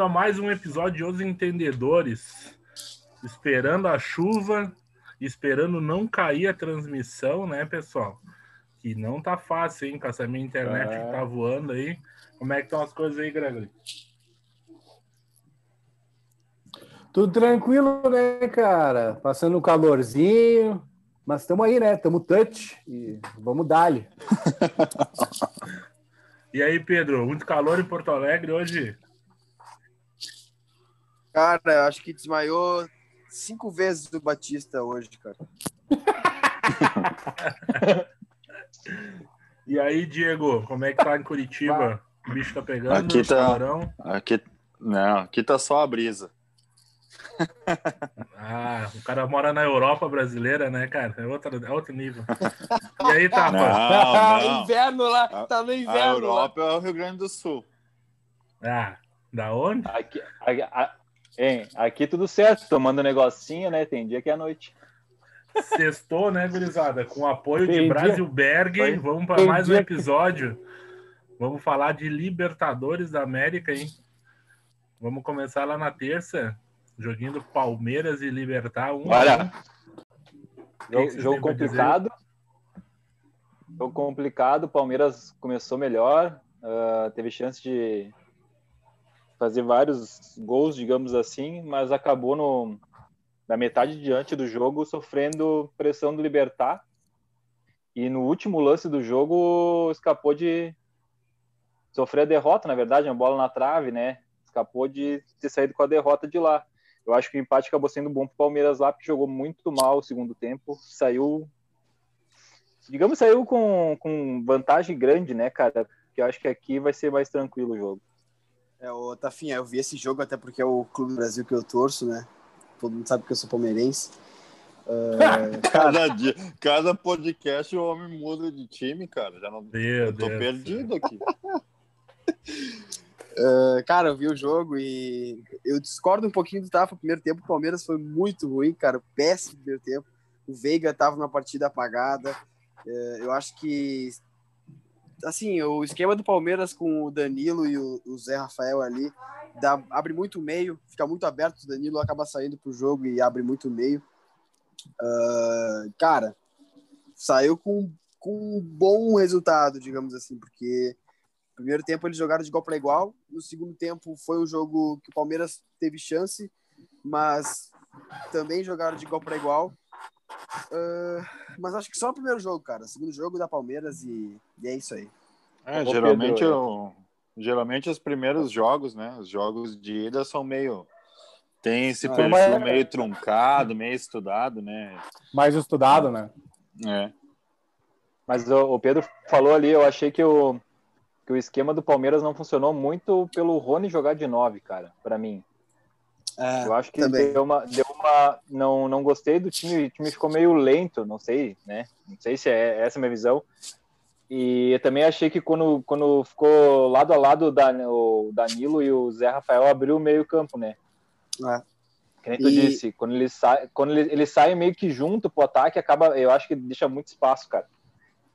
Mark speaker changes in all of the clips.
Speaker 1: bem-vindo a mais um episódio de Os Entendedores. Esperando a chuva, esperando não cair a transmissão, né, pessoal? Que não tá fácil, hein, com essa minha internet é. que tá voando aí. Como é que estão as coisas aí, Gregory?
Speaker 2: Tudo tranquilo, né, cara? Passando um calorzinho, mas estamos aí, né? Estamos touch e vamos dar-lhe.
Speaker 1: e aí, Pedro, muito calor em Porto Alegre hoje?
Speaker 3: Cara, acho que desmaiou cinco vezes o Batista hoje, cara.
Speaker 1: e aí, Diego, como é que tá em Curitiba? O bicho tá pegando?
Speaker 4: Aqui tá. Aqui, não, aqui tá só a brisa.
Speaker 1: Ah, o cara mora na Europa brasileira, né, cara? É outro, é outro nível. E aí,
Speaker 3: tá,
Speaker 1: não,
Speaker 3: não. inverno lá, tá no inverno. A
Speaker 4: Europa
Speaker 3: lá.
Speaker 4: é o Rio Grande do Sul.
Speaker 1: Ah, da onde?
Speaker 5: Aqui, aqui, hein, aqui tudo certo, tomando um negocinho, né? Tem dia que é noite.
Speaker 1: Sextou, né, gurizada? Com apoio Tem de Brasilberg, vamos para mais um episódio. Vamos falar de Libertadores da América, hein? Vamos começar lá na terça. Joguinho do Palmeiras e Libertar. Um
Speaker 5: Olha, jogo, jogo complicado. Jogo complicado. Palmeiras começou melhor. Uh, teve chance de fazer vários gols, digamos assim, mas acabou no, na metade diante do jogo sofrendo pressão do Libertar. E no último lance do jogo escapou de sofrer a derrota, na verdade, uma bola na trave, né? Escapou de ter saído com a derrota de lá. Eu acho que o empate acabou sendo bom para o Palmeiras lá, porque jogou muito mal o segundo tempo. Saiu, digamos, saiu com, com vantagem grande, né, cara? Porque eu acho que aqui vai ser mais tranquilo o jogo.
Speaker 3: É, o Tafinha, eu vi esse jogo até porque é o clube do Brasil que eu torço, né? Todo mundo sabe que eu sou palmeirense.
Speaker 4: Uh, cada dia, cada podcast o homem muda de time, cara. Já não
Speaker 1: Deus,
Speaker 4: eu tô
Speaker 1: Deus
Speaker 4: perdido aqui.
Speaker 3: Uh, cara, eu vi o jogo e eu discordo um pouquinho do Tafa. O primeiro tempo, o Palmeiras foi muito ruim, cara. Péssimo primeiro tempo. O Veiga tava numa partida apagada. Uh, eu acho que, assim, o esquema do Palmeiras com o Danilo e o, o Zé Rafael ali dá, abre muito meio, fica muito aberto. O Danilo acaba saindo pro jogo e abre muito meio. Uh, cara, saiu com, com um bom resultado, digamos assim, porque primeiro tempo eles jogaram de igual para igual. No segundo tempo foi um jogo que o Palmeiras teve chance, mas também jogaram de igual para igual. Uh, mas acho que só o primeiro jogo, cara. O segundo jogo da Palmeiras e, e é isso aí.
Speaker 4: É, geralmente, eu, geralmente os primeiros jogos, né? Os jogos de ida são meio. Tem esse ah, perfil mas... meio truncado, meio estudado, né?
Speaker 2: Mais estudado, né?
Speaker 4: É.
Speaker 5: Mas o, o Pedro falou ali, eu achei que o, que o esquema do Palmeiras não funcionou muito pelo Rony jogar de 9, cara, para mim. É, eu acho que também. deu uma, deu uma não, não gostei do time, o time ficou meio lento, não sei, né? Não sei se é essa a minha visão. E eu também achei que quando, quando ficou lado a lado o Danilo e o Zé Rafael abriu o meio campo, né? É. Que nem tu e... disse, quando eles saem quando eles, eles saem meio que junto pro ataque, acaba, eu acho que deixa muito espaço, cara.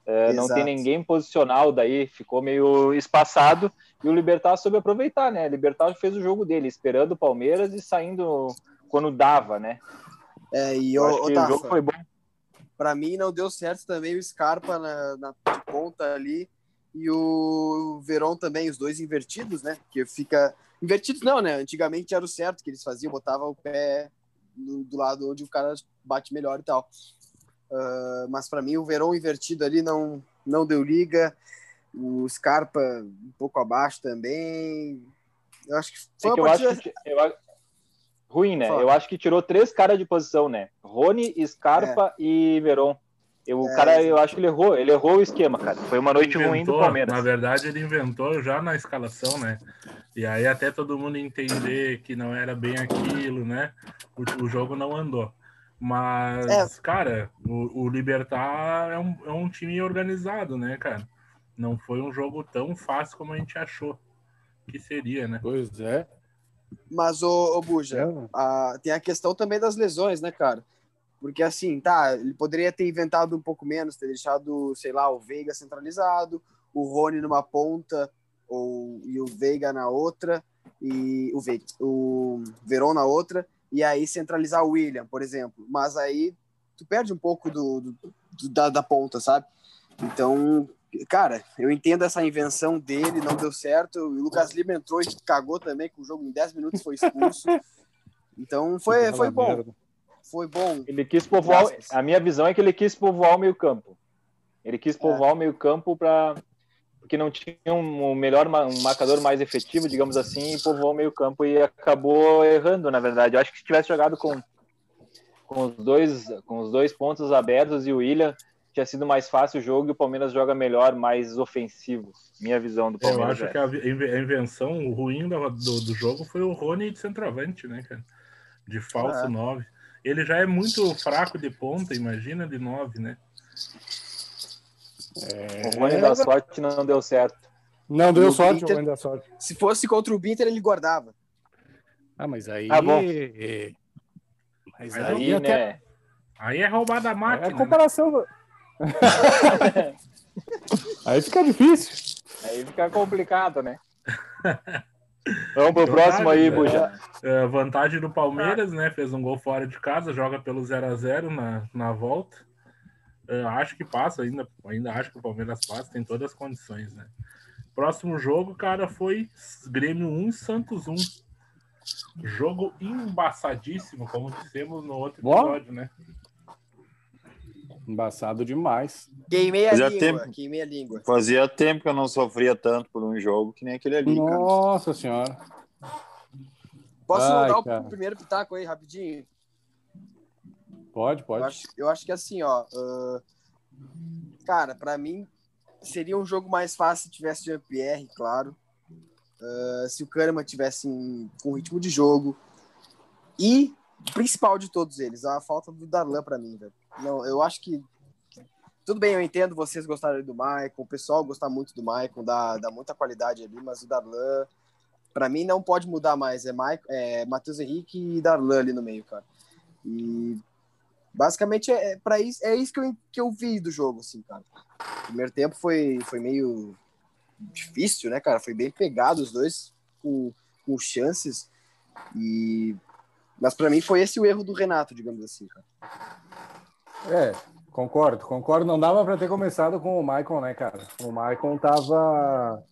Speaker 5: É, não tem ninguém posicional daí, ficou meio espaçado e o Libertar soube aproveitar, né? O Libertar fez o jogo dele, esperando o Palmeiras e saindo quando dava, né?
Speaker 3: É, e eu, o, o jogo foi bom. Para mim não deu certo também o Scarpa na, na ponta ali e o Verón também, os dois invertidos, né? Que fica invertidos não, né? Antigamente era o certo que eles faziam, botava o pé do lado onde o cara bate melhor e tal. Uh, mas para mim o Verão invertido ali não, não deu liga. O Scarpa um pouco abaixo também. Eu acho que foi
Speaker 5: é que eu partida... acho que, eu, ruim, né? Fala. Eu acho que tirou três caras de posição, né? Rony, Scarpa é. e Veron. Eu, o é, cara, eu acho que ele errou, ele errou o esquema, cara. Foi uma noite inventou, ruim do Palmeiras.
Speaker 1: Na verdade, ele inventou já na escalação, né? E aí até todo mundo entender que não era bem aquilo, né? O, o jogo não andou. Mas, é. cara, o, o Libertar é um, é um time organizado, né, cara? Não foi um jogo tão fácil como a gente achou que seria, né?
Speaker 2: Pois é.
Speaker 3: Mas, ô, ô Buja, é. a, tem a questão também das lesões, né, cara? Porque, assim, tá, ele poderia ter inventado um pouco menos, ter deixado, sei lá, o Veiga centralizado, o Rony numa ponta ou, e o Veiga na outra. e o, Ve o Verón na outra, e aí centralizar o William, por exemplo. Mas aí tu perde um pouco do, do, do da, da ponta, sabe? Então, cara, eu entendo essa invenção dele, não deu certo. O Lucas Lima entrou e cagou também, com o jogo em 10 minutos foi expulso. Então foi, foi bom. Foi bom.
Speaker 5: Ele quis povoar. A minha visão é que ele quis povoar o meio-campo. Ele quis povoar é. o meio-campo para porque não tinha um melhor um marcador mais efetivo, digamos assim, e povoou o meio-campo e acabou errando, na verdade. Eu acho que se tivesse jogado com, com, os dois, com os dois pontos abertos e o William, tinha sido mais fácil o jogo e o Palmeiras joga melhor, mais ofensivo. Minha visão do Palmeiras.
Speaker 1: Eu acho é. que a invenção ruim do, do, do, jogo foi o Rony de centroavante, né, cara? De falso 9. É. Ele já é muito fraco de ponta, imagina de 9, né?
Speaker 5: É... O Rony da sorte não deu certo.
Speaker 2: Não deu sorte, Inter, o Rony da sorte.
Speaker 3: Se fosse contra o Inter, ele guardava.
Speaker 2: Ah, mas aí. Ah, bom. Mas, mas aí,
Speaker 1: até... né? Aí é roubada a máquina.
Speaker 2: É a né? comparação. Né? aí fica difícil.
Speaker 5: Aí fica complicado, né? Vamos pro próximo aí, Buja.
Speaker 1: É, vantagem do Palmeiras, né? Fez um gol fora de casa, joga pelo 0 a 0 na, na volta. Uh, acho que passa ainda, ainda acho que o Palmeiras passa, tem todas as condições, né? Próximo jogo, cara, foi Grêmio 1 Santos 1. Jogo embaçadíssimo, como dissemos no outro episódio, né?
Speaker 2: Embaçado demais.
Speaker 3: Queimei a Fazia língua, tempo, queimei a língua.
Speaker 4: Fazia tempo que eu não sofria tanto por um jogo que nem aquele ali,
Speaker 2: Nossa cara. senhora.
Speaker 3: Posso Ai, dar o primeiro pitaco aí, rapidinho?
Speaker 2: Pode, pode.
Speaker 3: Eu acho, eu acho que assim, ó. Uh, cara, para mim seria um jogo mais fácil se tivesse Jean-Pierre, claro. Uh, se o Kahneman tivesse com ritmo de jogo. E, principal de todos eles, a falta do Darlan para mim, velho. Não, eu acho que. Tudo bem, eu entendo vocês gostarem do Maicon, o pessoal gostar muito do Maicon, dá, dá muita qualidade ali, mas o Darlan, para mim, não pode mudar mais. É, Maicon, é Matheus Henrique e Darlan ali no meio, cara. E Basicamente é, é para isso, é isso que eu, que eu vi do jogo, assim, cara. O primeiro tempo foi, foi meio difícil, né, cara? Foi bem pegado os dois com, com chances. E mas para mim foi esse o erro do Renato, digamos assim, cara.
Speaker 2: É, concordo, concordo. Não dava para ter começado com o Michael, né, cara? O Michael tava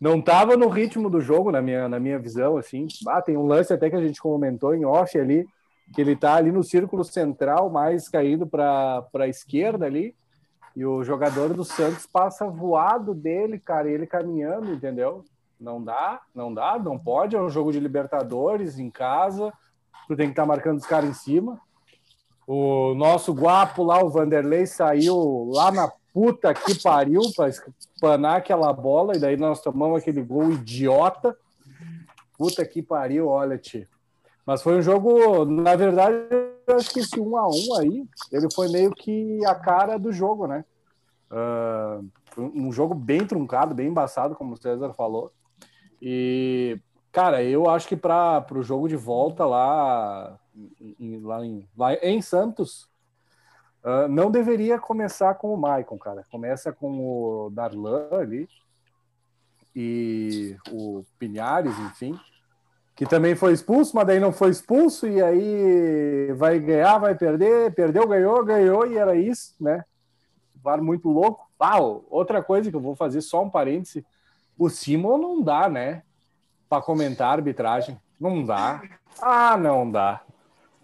Speaker 2: não tava no ritmo do jogo na minha na minha visão, assim. Ah, tem um lance até que a gente comentou em off ali que ele está ali no círculo central, mais caindo para a esquerda ali, e o jogador do Santos passa voado dele, cara, ele caminhando, entendeu? Não dá, não dá, não pode, é um jogo de Libertadores em casa, tu tem que estar tá marcando os caras em cima. O nosso guapo lá, o Vanderlei, saiu lá na puta que pariu para espanar aquela bola, e daí nós tomamos aquele gol idiota. Puta que pariu, olha, tio. Mas foi um jogo, na verdade, eu acho que esse 1 a 1 aí, ele foi meio que a cara do jogo, né? Uh, um jogo bem truncado, bem embaçado, como o César falou. E, cara, eu acho que para o jogo de volta lá em, lá em, lá em Santos, uh, não deveria começar com o Maicon, cara. Começa com o Darlan ali e o Pinhares, enfim que também foi expulso, mas daí não foi expulso, e aí vai ganhar, vai perder, perdeu, ganhou, ganhou, e era isso, né? VAR muito louco. Ah, outra coisa que eu vou fazer, só um parêntese, o Simon não dá, né? Para comentar a arbitragem. Não dá. Ah, não dá.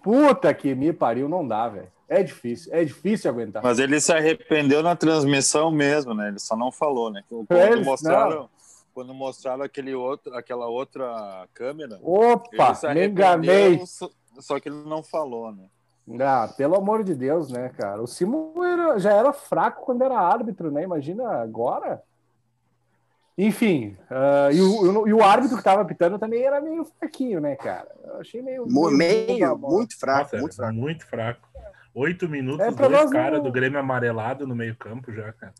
Speaker 2: Puta que me pariu, não dá, velho. É difícil, é difícil aguentar.
Speaker 4: Mas ele se arrependeu na transmissão mesmo, né? Ele só não falou, né? Quando
Speaker 2: Eles, mostraram, não
Speaker 4: quando mostraram aquele outro, aquela outra câmera.
Speaker 2: Opa, me enganei.
Speaker 4: Só que ele não falou, né?
Speaker 2: Ah, pelo amor de Deus, né, cara? O Simon era, já era fraco quando era árbitro, né? Imagina agora. Enfim, uh, e, o, e, o, árbitro que estava apitando também era meio fraquinho, né, cara? Eu achei meio.
Speaker 3: Meio, meio muito fraco, Nossa, muito fraco.
Speaker 1: Muito fraco. Oito minutos, é, dois caras não... do Grêmio amarelado no meio-campo já, cara.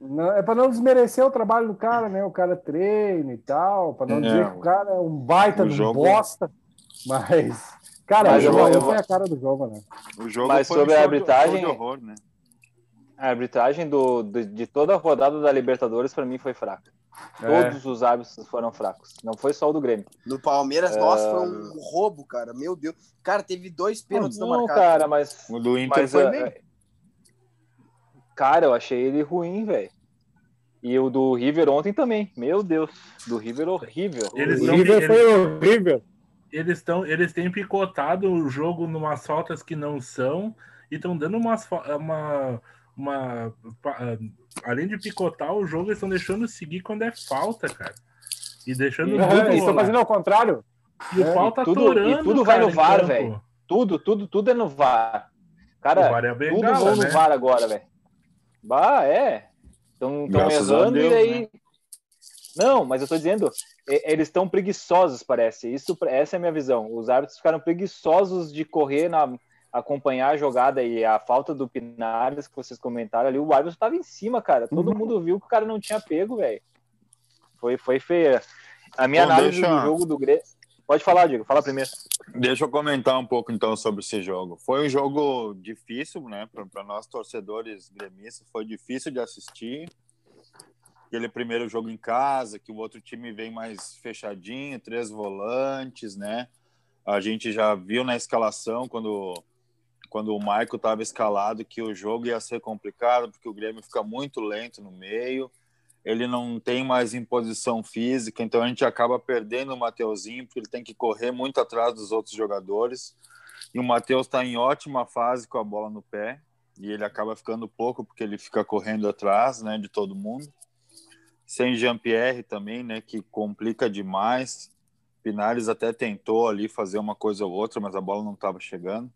Speaker 2: Não, é para não desmerecer o trabalho do cara, né? O cara treina e tal, para não é, dizer que o cara é um baita de jogo... bosta. Mas, cara, mas o jogo foi a cara do jogo, né?
Speaker 5: O jogo mas sobre um a arbitragem, horror, né? A arbitragem do, de, de toda a rodada da Libertadores, para mim, foi fraca. É. Todos os árbitros foram fracos. Não foi só o do Grêmio.
Speaker 3: No Palmeiras, uh... nossa, foi um roubo, cara. Meu Deus. Cara, teve dois pênaltis
Speaker 5: não, não cara, mas. O do Inter mas, foi uh, bem. Cara, eu achei ele ruim, velho. E o do River ontem também. Meu Deus. Do River horrível.
Speaker 2: Eles o River foi horrível.
Speaker 1: Eles, tão, eles têm picotado o jogo numas faltas que não são e estão dando umas, uma, uma. Além de picotar o jogo, eles estão deixando seguir quando é falta, cara. E deixando.
Speaker 2: É, eles estão fazendo ao contrário.
Speaker 1: E é, o pau tá tudo, torando,
Speaker 5: e tudo
Speaker 1: cara,
Speaker 5: vai no VAR, velho. Tudo, tudo, tudo é no VAR. Cara, VAR é tudo gala, no né? VAR agora, velho. Bah, é. Estão Deus, e aí. Né? Não, mas eu tô dizendo, eles estão preguiçosos, parece. Isso, essa é a minha visão. Os árbitros ficaram preguiçosos de correr na acompanhar a jogada e a falta do Pinares que vocês comentaram ali. O árbitro estava em cima, cara. Todo uhum. mundo viu que o cara não tinha pego, velho. Foi, foi feia. A minha Bom, análise deixa... do jogo do Grêmio. Pode falar, Diego. Fala primeiro.
Speaker 4: Deixa eu comentar um pouco então sobre esse jogo. Foi um jogo difícil, né, para nós torcedores gremistas. Foi difícil de assistir. Aquele primeiro jogo em casa, que o outro time vem mais fechadinho, três volantes, né? A gente já viu na escalação quando quando o Michael estava escalado que o jogo ia ser complicado porque o Grêmio fica muito lento no meio ele não tem mais imposição física, então a gente acaba perdendo o Mateuzinho, porque ele tem que correr muito atrás dos outros jogadores. E o Matheus está em ótima fase com a bola no pé, e ele acaba ficando pouco porque ele fica correndo atrás né, de todo mundo. Sem Jean-Pierre também, né, que complica demais. Pinares até tentou ali fazer uma coisa ou outra, mas a bola não estava chegando.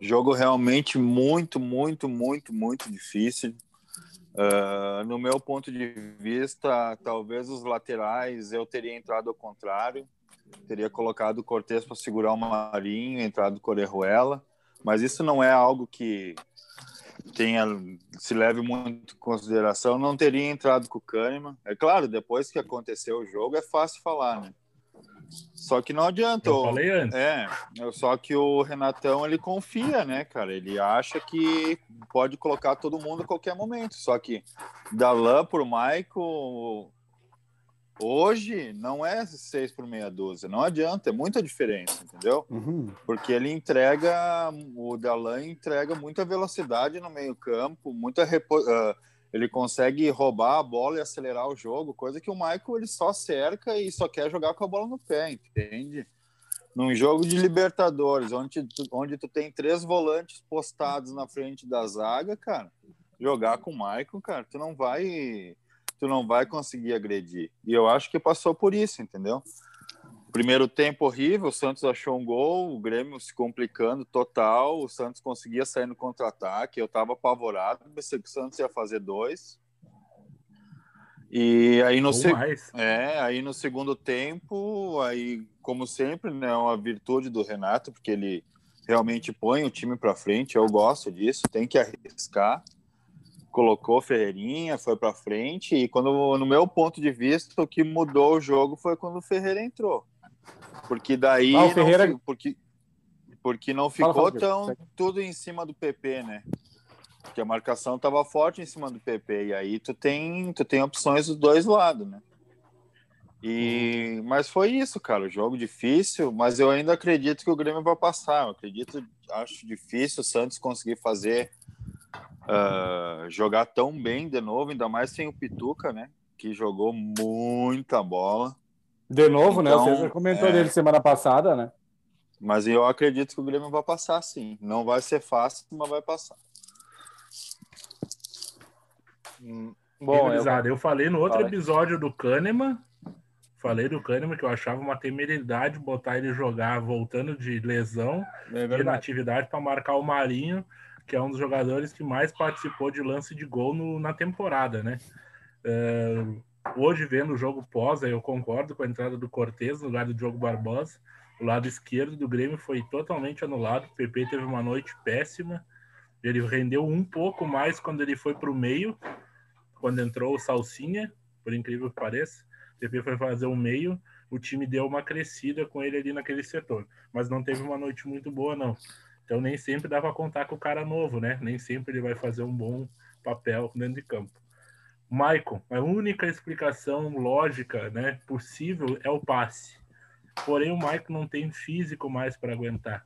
Speaker 4: Jogo realmente muito, muito, muito, muito difícil. Uh, no meu ponto de vista, talvez os laterais eu teria entrado ao contrário, teria colocado o Cortez para segurar o Marinho, entrado o Orejuela, mas isso não é algo que tenha se leve muito em consideração. Não teria entrado com o Kahneman. É claro, depois que aconteceu o jogo, é fácil falar, né? Só que não adianta.
Speaker 1: Eu falei antes.
Speaker 4: É, só que o Renatão ele confia, né, cara? Ele acha que pode colocar todo mundo a qualquer momento. Só que Dalan por Michael hoje não é 6 por meia dúzia. Não adianta, é muita diferença, entendeu? Uhum. Porque ele entrega, o Dalan entrega muita velocidade no meio-campo, muita repo, uh, ele consegue roubar a bola e acelerar o jogo, coisa que o Michael ele só cerca e só quer jogar com a bola no pé, entende? Num jogo de Libertadores, onde tu, onde tu tem três volantes postados na frente da zaga, cara, jogar com o Michael, cara, tu não vai tu não vai conseguir agredir. E eu acho que passou por isso, entendeu? Primeiro tempo horrível, o Santos achou um gol, o Grêmio se complicando total, o Santos conseguia sair no contra-ataque, eu estava apavorado, pensei que o Santos ia fazer dois. E aí no, se... é, aí no segundo tempo, aí como sempre, né, uma virtude do Renato, porque ele realmente põe o time para frente, eu gosto disso, tem que arriscar. Colocou Ferreirinha, foi para frente e quando no meu ponto de vista, o que mudou o jogo foi quando o Ferreira entrou porque daí. Ah, Ferreira... não, porque, porque não ficou fala, fala, tão tudo em cima do PP, né? Porque a marcação estava forte em cima do PP. E aí tu tem, tu tem opções dos dois lados, né? E, uhum. mas foi isso, cara. O jogo difícil, mas eu ainda acredito que o Grêmio vai passar. Eu acredito, acho difícil o Santos conseguir fazer uh, jogar tão bem de novo, ainda mais sem o Pituca, né? Que jogou muita bola.
Speaker 2: De novo, então, né? O então, César comentou é... dele semana passada, né?
Speaker 4: Mas eu acredito que o Grêmio vai passar, sim. Não vai ser fácil, mas vai passar.
Speaker 1: Hum, bom, eu... eu falei no outro episódio do Kahneman, falei do Kahneman que eu achava uma temeridade botar ele jogar voltando de lesão é de inatividade para marcar o Marinho, que é um dos jogadores que mais participou de lance de gol no, na temporada, né? Uh, hoje vendo o jogo pós, eu concordo com a entrada do Cortez no lugar do Diogo Barbosa. O lado esquerdo do Grêmio foi totalmente anulado. O PP teve uma noite péssima. Ele rendeu um pouco mais quando ele foi para o meio, quando entrou o Salsinha, por incrível que pareça. O PP foi fazer o meio, o time deu uma crescida com ele ali naquele setor. Mas não teve uma noite muito boa, não. Então nem sempre dá para contar com o cara novo, né? Nem sempre ele vai fazer um bom papel dentro de campo. Maicon, a única explicação lógica, né, possível é o passe. Porém, o Maicon não tem físico mais para aguentar.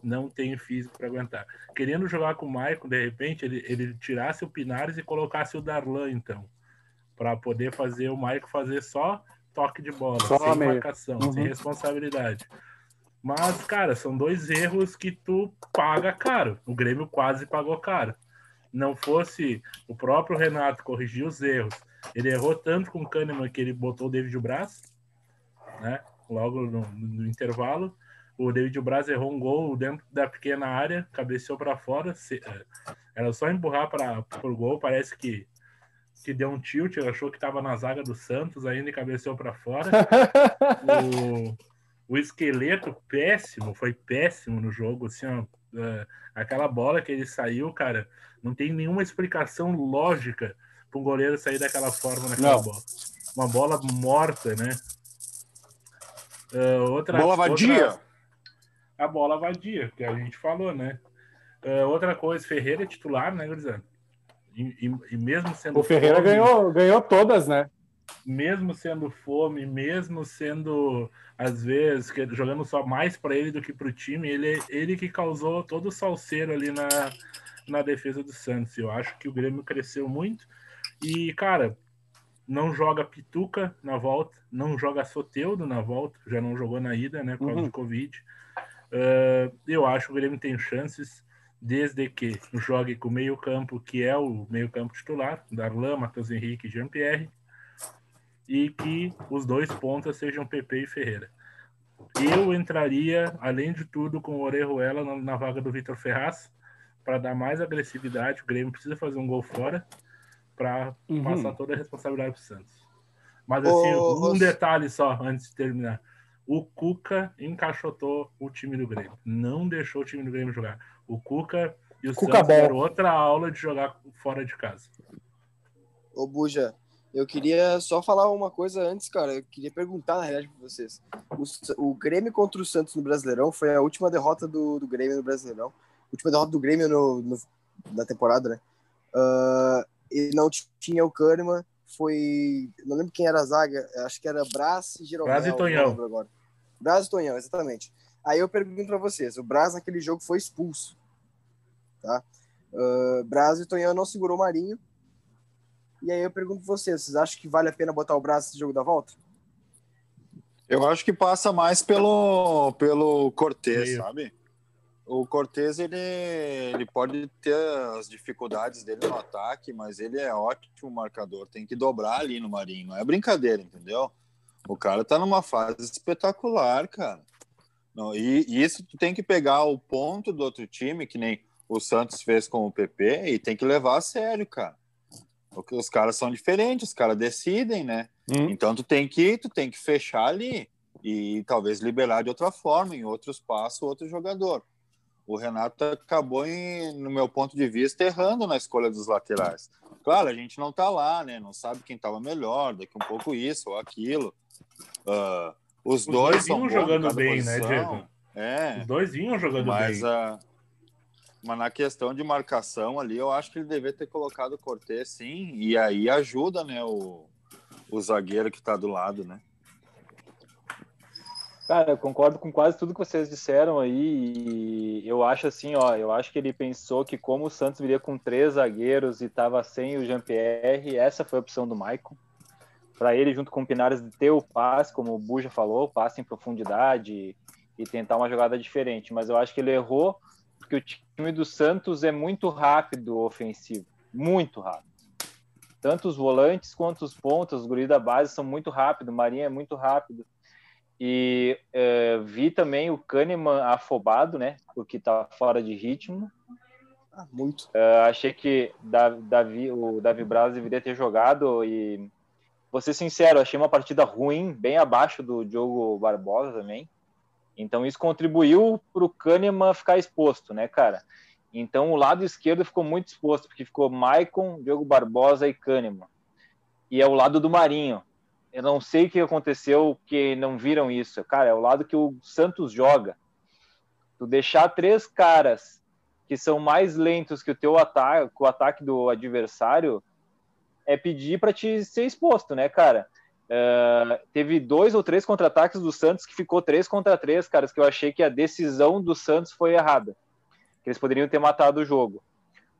Speaker 1: Não tem físico para aguentar. Querendo jogar com o Maicon, de repente, ele, ele tirasse o Pinares e colocasse o Darlan, então, para poder fazer o Maicon fazer só toque de bola, só sem meio. marcação, uhum. sem responsabilidade. Mas, cara, são dois erros que tu paga caro. O Grêmio quase pagou caro não fosse o próprio Renato corrigir os erros, ele errou tanto com o Kahneman que ele botou o David Braz, né? Logo no, no intervalo. O David Braz errou um gol dentro da pequena área, cabeceou para fora. Se, é, era só empurrar para o gol. Parece que, que deu um tilt. achou que estava na zaga do Santos ainda e cabeceou para fora. o, o esqueleto péssimo, foi péssimo no jogo. Assim, ó, é, aquela bola que ele saiu, cara não tem nenhuma explicação lógica para um goleiro sair daquela forma naquela Não. bola. Uma bola morta, né? Uh, outra,
Speaker 4: bola vadia.
Speaker 1: Outra, a bola vadia, que a gente falou, né? Uh, outra coisa, Ferreira é titular, né, Grisano? E, e, e, mesmo sendo.
Speaker 2: O Ferreira fome, ganhou, ganhou todas, né?
Speaker 1: Mesmo sendo fome, mesmo sendo, às vezes, que, jogando só mais para ele do que para o time, ele, ele que causou todo o salseiro ali na, na defesa do Santos. Eu acho que o Grêmio cresceu muito. E, cara, não joga Pituca na volta, não joga Soteudo na volta, já não jogou na ida, né, por causa uhum. do Covid. Uh, eu acho que o Grêmio tem chances, desde que jogue com o meio-campo, que é o meio-campo titular, Darlan, Matheus Henrique e Jean-Pierre, e que os dois pontas sejam PP e Ferreira. Eu entraria, além de tudo, com o Orejuela na, na vaga do Vitor Ferraz, para dar mais agressividade. O Grêmio precisa fazer um gol fora para uhum. passar toda a responsabilidade para o Santos. Mas assim, um detalhe só antes de terminar. O Cuca encaixotou o time do Grêmio. Não deixou o time do Grêmio jogar. O Cuca e o Cuca Santos deram outra aula de jogar fora de casa.
Speaker 3: Ô, Buja, eu queria só falar uma coisa antes, cara. Eu queria perguntar, na realidade, para vocês. O, o, Grêmio contra o Santos no Brasileirão foi a última derrota do, do Grêmio no Brasileirão última derrota do Grêmio no, no da temporada, né? Uh, e não tinha o Kahneman, foi. Não lembro quem era a zaga, acho que era Brás e Jeromel.
Speaker 1: Brás e Tonhão.
Speaker 3: Agora. Brás e Tonhão, exatamente. Aí eu pergunto para vocês: o Brás naquele jogo foi expulso. Tá? Uh, Brás e Tonhão não segurou o Marinho. E aí eu pergunto para vocês: vocês acham que vale a pena botar o Brás nesse jogo da volta?
Speaker 4: Eu acho que passa mais pelo, pelo Cortez, sabe? O Cortez ele, ele pode ter as dificuldades dele no ataque, mas ele é ótimo marcador. Tem que dobrar ali no Marinho. Não é brincadeira, entendeu? O cara tá numa fase espetacular, cara. Não, e, e, isso tu tem que pegar o ponto do outro time, que nem o Santos fez com o PP, e tem que levar a sério, cara. Porque os caras são diferentes, os caras decidem, né? Hum. Então tu tem que tu tem que fechar ali e talvez liberar de outra forma, em outro espaço, outro jogador o Renato acabou, em, no meu ponto de vista, errando na escolha dos laterais. Claro, a gente não está lá, né? Não sabe quem estava melhor, daqui um pouco isso ou aquilo. Uh, os, os, dois,
Speaker 1: vinham jogando bem, né, posição. né, Diego?
Speaker 4: É.
Speaker 1: Os dois vinham jogando
Speaker 4: mas,
Speaker 1: bem.
Speaker 4: Uh, mas na questão de marcação ali, eu acho que ele deveria ter colocado o Cortez, sim, e aí ajuda, né, o, o zagueiro que está do lado, né?
Speaker 5: Cara, eu concordo com quase tudo que vocês disseram aí. E eu acho assim, ó, eu acho que ele pensou que como o Santos viria com três zagueiros e estava sem o Jean-Pierre, essa foi a opção do Maicon. Para ele, junto com o Pinares, ter o passe, como o Buja falou, passe em profundidade e tentar uma jogada diferente. Mas eu acho que ele errou porque o time do Santos é muito rápido ofensivo, muito rápido. Tanto os volantes quanto os pontos, os guris da base são muito rápidos, o Marinho é muito rápido. E é, vi também o Kahneman afobado, né? Porque tá fora de ritmo.
Speaker 3: Ah, muito.
Speaker 5: É, achei que Davi, o Davi Braz deveria ter jogado e vou ser sincero, achei uma partida ruim, bem abaixo do Diogo Barbosa também. Então isso contribuiu para o Kahneman ficar exposto, né, cara? Então o lado esquerdo ficou muito exposto, porque ficou Maicon, Diogo Barbosa e Kahneman. E é o lado do Marinho. Eu não sei o que aconteceu que não viram isso. Cara, é o lado que o Santos joga. Tu deixar três caras que são mais lentos que o teu ataque, o ataque do adversário, é pedir para te ser exposto, né, cara? Uh, teve dois ou três contra-ataques do Santos que ficou três contra três, caras, que eu achei que a decisão do Santos foi errada. Que eles poderiam ter matado o jogo.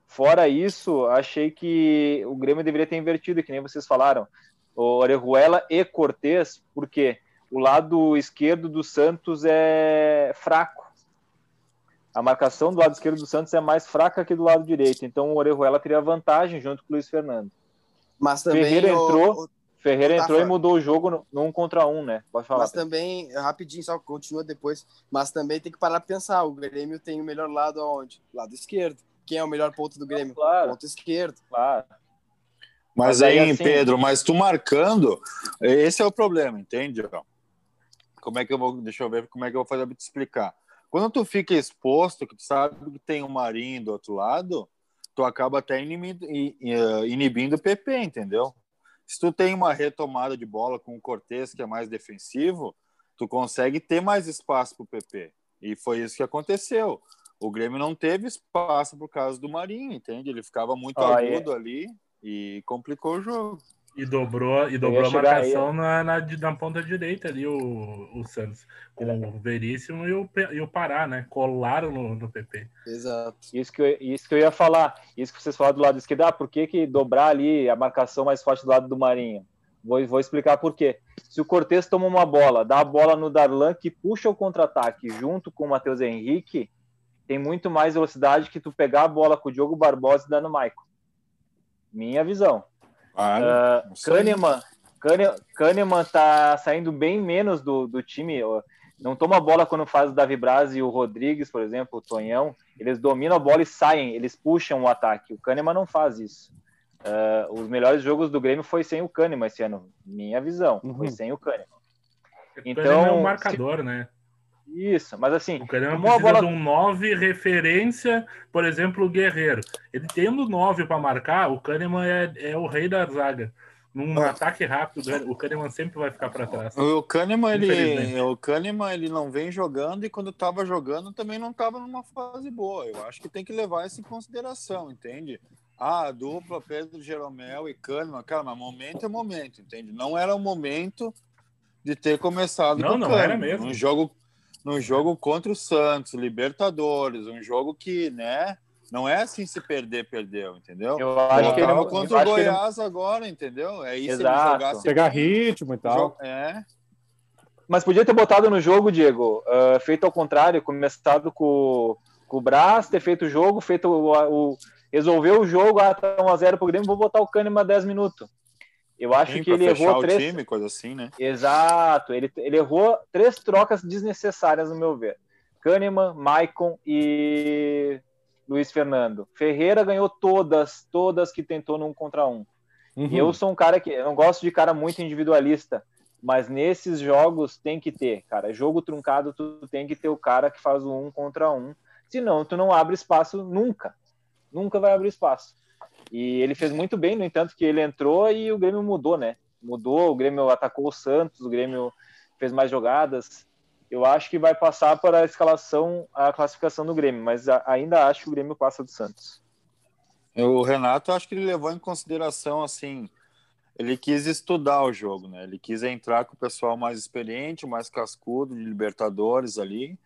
Speaker 5: Fora isso, achei que o Grêmio deveria ter invertido, que nem vocês falaram. O Orejuela e Cortez, porque o lado esquerdo do Santos é fraco. A marcação do lado esquerdo do Santos é mais fraca que do lado direito. Então o Orejuela teria vantagem junto com o Luiz Fernando.
Speaker 3: Mas também
Speaker 5: Ferreira entrou, o, Ferreira entrou e mudou o jogo no, um contra um, né?
Speaker 3: Pode falar. Mas também, rapidinho, só continua depois. Mas também tem que parar pra pensar. O Grêmio tem o melhor lado aonde? Lado esquerdo. Quem é o melhor ponto do Grêmio?
Speaker 5: Claro.
Speaker 3: Ponto esquerdo.
Speaker 5: Claro.
Speaker 4: Mas, mas aí, assim... Pedro, mas tu marcando, esse é o problema, entende? Como é que eu vou. Deixa eu ver como é que eu vou fazer pra te explicar. Quando tu fica exposto, que tu sabe que tem o um Marinho do outro lado, tu acaba até inibindo, inibindo o PP, entendeu? se tu tem uma retomada de bola com o Cortez, que é mais defensivo, tu consegue ter mais espaço para o PP. E foi isso que aconteceu. O Grêmio não teve espaço por causa do Marinho, entende? Ele ficava muito agudo é. ali e complicou o jogo.
Speaker 1: E dobrou, e dobrou a marcação na, na, na, ponta direita ali, o, o Santos, com o Veríssimo e o, e o Pará, né? Colaram no, no PP.
Speaker 3: Exato.
Speaker 5: Isso que, eu, isso que eu ia falar, isso que vocês falaram do lado esquerdo, ah, por que, que dobrar ali a marcação mais forte do lado do Marinho? Vou, vou explicar por quê. Se o Cortez toma uma bola, dá a bola no Darlan, que puxa o contra-ataque junto com o Matheus Henrique, tem muito mais velocidade que tu pegar a bola com o Diogo Barbosa e dar no Maico. Minha visão.
Speaker 4: Ah,
Speaker 5: uh, Kahneman, Kahneman tá saindo bem menos do, do time. Não toma bola quando faz o Davi Braz e o Rodrigues, por exemplo, o Tonhão. Eles dominam a bola e saem, eles puxam o ataque. O Kahneman não faz isso. Uh, os melhores jogos do Grêmio foi sem o Kahneman esse ano, minha visão. Uhum. Foi sem o Kahneman.
Speaker 1: Então, o Kahneman é um marcador, se... né?
Speaker 5: Isso, mas assim.
Speaker 1: O Kahneman precisa bola... de um 9 referência, por exemplo, o Guerreiro. Ele tendo 9 para marcar, o Kahneman é, é o rei da zaga. Num ah. ataque rápido, o Kahneman sempre vai ficar para trás.
Speaker 4: O Kahneman, ele, o Kahneman, ele não vem jogando e quando estava jogando também não estava numa fase boa. Eu acho que tem que levar isso em consideração, entende? Ah, dupla Pedro Jeromel e Kahneman, cara, mas momento é momento, entende? Não era o momento de ter começado
Speaker 1: não, com não Kahneman. era mesmo.
Speaker 4: Um jogo num jogo contra o Santos, Libertadores, um jogo que, né, não é assim se perder, perdeu, entendeu?
Speaker 5: Eu acho que ele
Speaker 4: contra o Goiás ele... agora, entendeu? É isso
Speaker 2: Exato. jogasse pegar ritmo e tal.
Speaker 4: É.
Speaker 5: Mas podia ter botado no jogo, Diego, uh, feito ao contrário, começado com, com o Brás, ter feito o jogo, feito o, o resolveu o jogo, ah, tá 1x0 pro Grêmio, vou botar o Kahneman 10 minutos. Eu acho Sim, que ele errou três.
Speaker 4: Time, coisa assim, né?
Speaker 5: Exato. Ele, ele errou três trocas desnecessárias, no meu ver. Kahneman, Maicon e Luiz Fernando. Ferreira ganhou todas, todas que tentou num contra um. Uhum. E eu sou um cara que eu não gosto de cara muito individualista, mas nesses jogos tem que ter, cara. Jogo truncado, tu tem que ter o cara que faz o um contra um. Senão, tu não abre espaço nunca. Nunca vai abrir espaço. E ele fez muito bem, no entanto, que ele entrou e o Grêmio mudou, né? Mudou, o Grêmio atacou o Santos, o Grêmio fez mais jogadas. Eu acho que vai passar para a escalação, a classificação do Grêmio, mas ainda acho que o Grêmio passa do Santos.
Speaker 4: O Renato, acho que ele levou em consideração, assim, ele quis estudar o jogo, né? Ele quis entrar com o pessoal mais experiente, mais cascudo de Libertadores ali,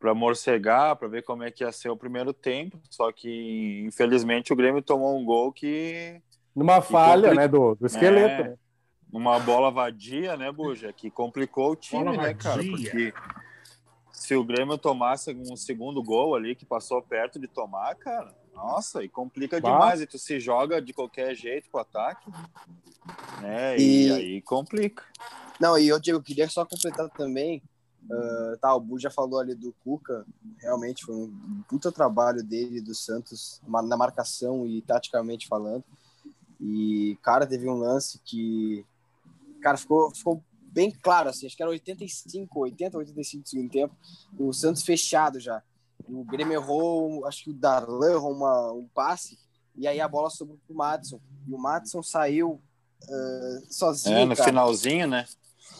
Speaker 4: para morcegar, para ver como é que ia ser o primeiro tempo. Só que, infelizmente, o Grêmio tomou um gol que.
Speaker 2: Numa falha, né, do, do esqueleto. É,
Speaker 4: uma bola vadia, né, Buja? Que complicou o time, bola né, vadia. cara? Porque se o Grêmio tomasse um segundo gol ali, que passou perto de tomar, cara, nossa, e complica bah. demais. E tu se joga de qualquer jeito pro ataque, né? E, e aí complica.
Speaker 3: Não, e eu, Diego, queria só completar também Uh, tá, o Bu já falou ali do Cuca, realmente foi um puta trabalho dele, do Santos, na marcação e taticamente falando. E, cara, teve um lance que, cara, ficou, ficou bem claro, assim, acho que era 85, 80, 85 do segundo tempo, o Santos fechado já. O Grêmio errou, acho que o Darlan errou uma, um passe, e aí a bola sobrou pro Madison. E o Madison saiu uh, sozinho. É,
Speaker 4: no cara. finalzinho, né?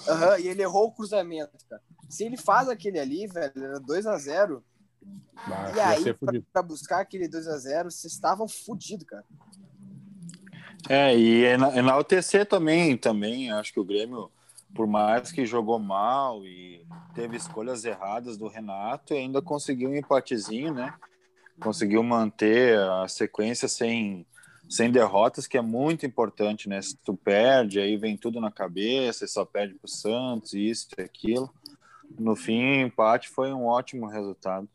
Speaker 3: Uhum, e ele errou o cruzamento, cara. Se ele faz aquele ali, velho, era 2 a 0 E aí, pra, pra, buscar aquele 2 a 0 vocês estavam fodidos, cara.
Speaker 4: É, e enaltecer também, também, acho que o Grêmio, por mais que jogou mal e teve escolhas erradas do Renato, ainda conseguiu um empatezinho, né? Conseguiu manter a sequência sem, sem derrotas, que é muito importante, né? Se tu perde, aí vem tudo na cabeça, e só perde pro Santos, isso e aquilo. No fim, empate foi um ótimo resultado.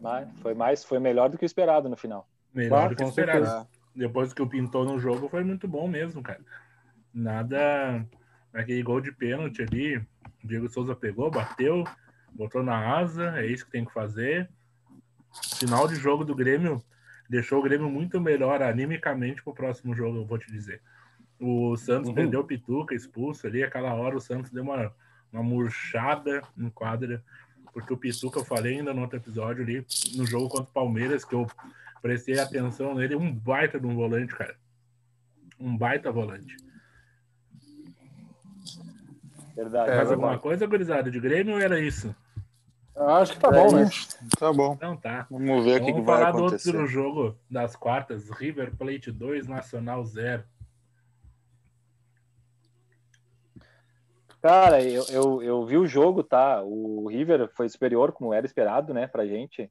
Speaker 5: Mas foi mais, foi melhor do que o esperado no final.
Speaker 1: Melhor do que o esperado. Depois que o pintou no jogo, foi muito bom mesmo, cara. Nada. Aquele gol de pênalti ali, o Diego Souza pegou, bateu, botou na asa, é isso que tem que fazer. Final de jogo do Grêmio deixou o Grêmio muito melhor animicamente pro próximo jogo, eu vou te dizer. O Santos uhum. perdeu o Pituca, expulso ali, aquela hora o Santos deu uma, uma murchada em quadra, porque o Pituca, eu falei ainda no outro episódio ali, no jogo contra o Palmeiras, que eu prestei atenção nele, um baita de um volante, cara. Um baita volante.
Speaker 5: Verdade.
Speaker 1: Mais é, alguma coisa, gurizada, de Grêmio ou era isso?
Speaker 2: Acho que tá bom, né?
Speaker 4: Tá bom.
Speaker 1: Então tá.
Speaker 4: Vamos ver o que, que vai acontecer. Vamos falar do outro
Speaker 1: jogo das quartas. River Plate 2, Nacional 0.
Speaker 5: Cara, eu, eu, eu vi o jogo, tá? O River foi superior, como era esperado, né, pra gente.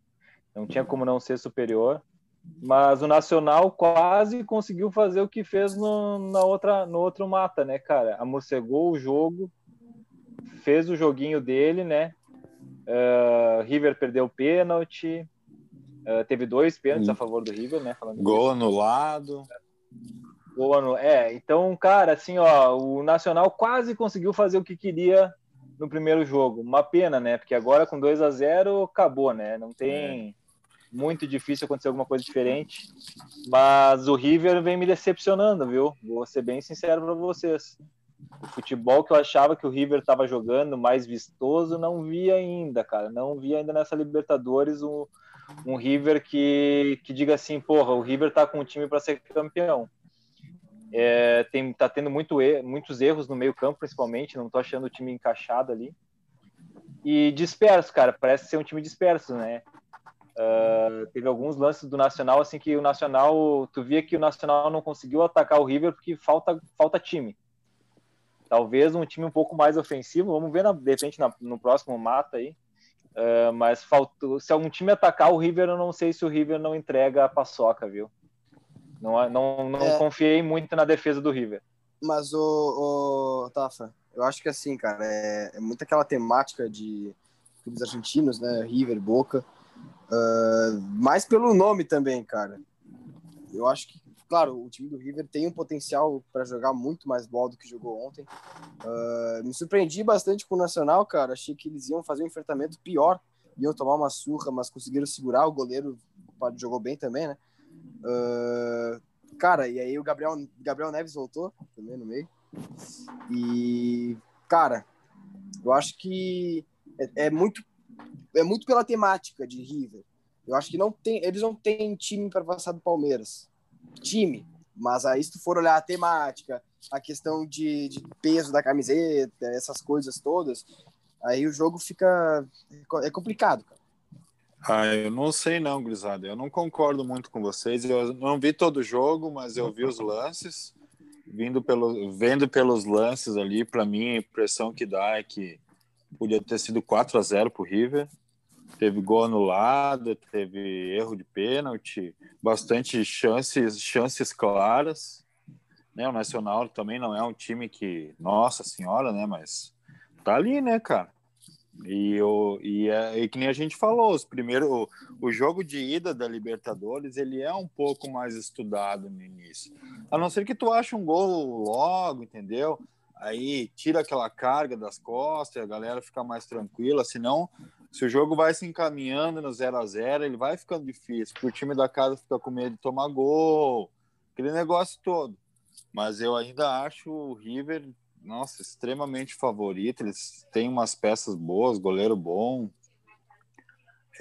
Speaker 5: Não tinha como não ser superior. Mas o Nacional quase conseguiu fazer o que fez no, na outra, no outro mata, né, cara? Amorcegou o jogo, fez o joguinho dele, né? Uh, River perdeu o pênalti. Uh, teve dois pênaltis a favor do River, né?
Speaker 4: Falando Gol disso. anulado.
Speaker 5: Gol anulado. É, então, cara, assim, ó, o Nacional quase conseguiu fazer o que queria no primeiro jogo. Uma pena, né? Porque agora com 2 a 0 acabou, né? Não tem. É. Muito difícil acontecer alguma coisa diferente. Mas o River vem me decepcionando, viu? Vou ser bem sincero para vocês. O futebol que eu achava que o River estava jogando mais vistoso, não vi ainda, cara. Não vi ainda nessa Libertadores um, um River que, que diga assim, porra, o River tá com um time para ser campeão. É, tem, tá tendo muito, muitos erros no meio campo, principalmente, não tô achando o time encaixado ali. E disperso, cara, parece ser um time disperso, né? Uh, teve alguns lances do Nacional, assim, que o Nacional, tu via que o Nacional não conseguiu atacar o River porque falta, falta time. Talvez um time um pouco mais ofensivo, vamos ver na, de repente na, no próximo mata aí. Uh, mas faltou, se algum time atacar o River, eu não sei se o River não entrega a paçoca, viu? Não, não, não é. confiei muito na defesa do River.
Speaker 3: Mas o, o Tafa, eu acho que assim, cara, é, é muito aquela temática de clubes argentinos, né? River, Boca. Uh, mais pelo nome também, cara. Eu acho que claro, o time do River tem um potencial para jogar muito mais bola do que jogou ontem. Uh, me surpreendi bastante com o Nacional, cara. Achei que eles iam fazer um enfrentamento pior, iam tomar uma surra, mas conseguiram segurar. O goleiro jogou bem também, né? Uh, cara, e aí o Gabriel, Gabriel Neves voltou também no meio. E, cara, eu acho que é, é muito é muito pela temática de River. Eu acho que não tem, eles não têm time para passar do Palmeiras time. Mas aí, se tu for olhar a temática, a questão de, de peso da camiseta, essas coisas todas, aí o jogo fica. É complicado, cara.
Speaker 4: Ah, eu não sei não, Grisado. Eu não concordo muito com vocês. Eu não vi todo o jogo, mas eu vi os lances. Vindo pelo, vendo pelos lances ali, para mim a impressão que dá é que podia ter sido 4 a 0 pro River teve gol anulado, teve erro de pênalti, bastante chances, chances claras. Né? O Nacional também não é um time que, nossa senhora, né? Mas tá ali, né, cara? E, o, e, é, e que nem a gente falou, os primeiros, o, o jogo de ida da Libertadores ele é um pouco mais estudado no início. A não ser que tu ache um gol logo, entendeu? Aí tira aquela carga das costas, a galera fica mais tranquila, senão se o jogo vai se encaminhando no 0 a 0 ele vai ficando difícil, porque o time da casa fica com medo de tomar gol, aquele negócio todo. Mas eu ainda acho o River, nossa, extremamente favorito. Eles têm umas peças boas, goleiro bom,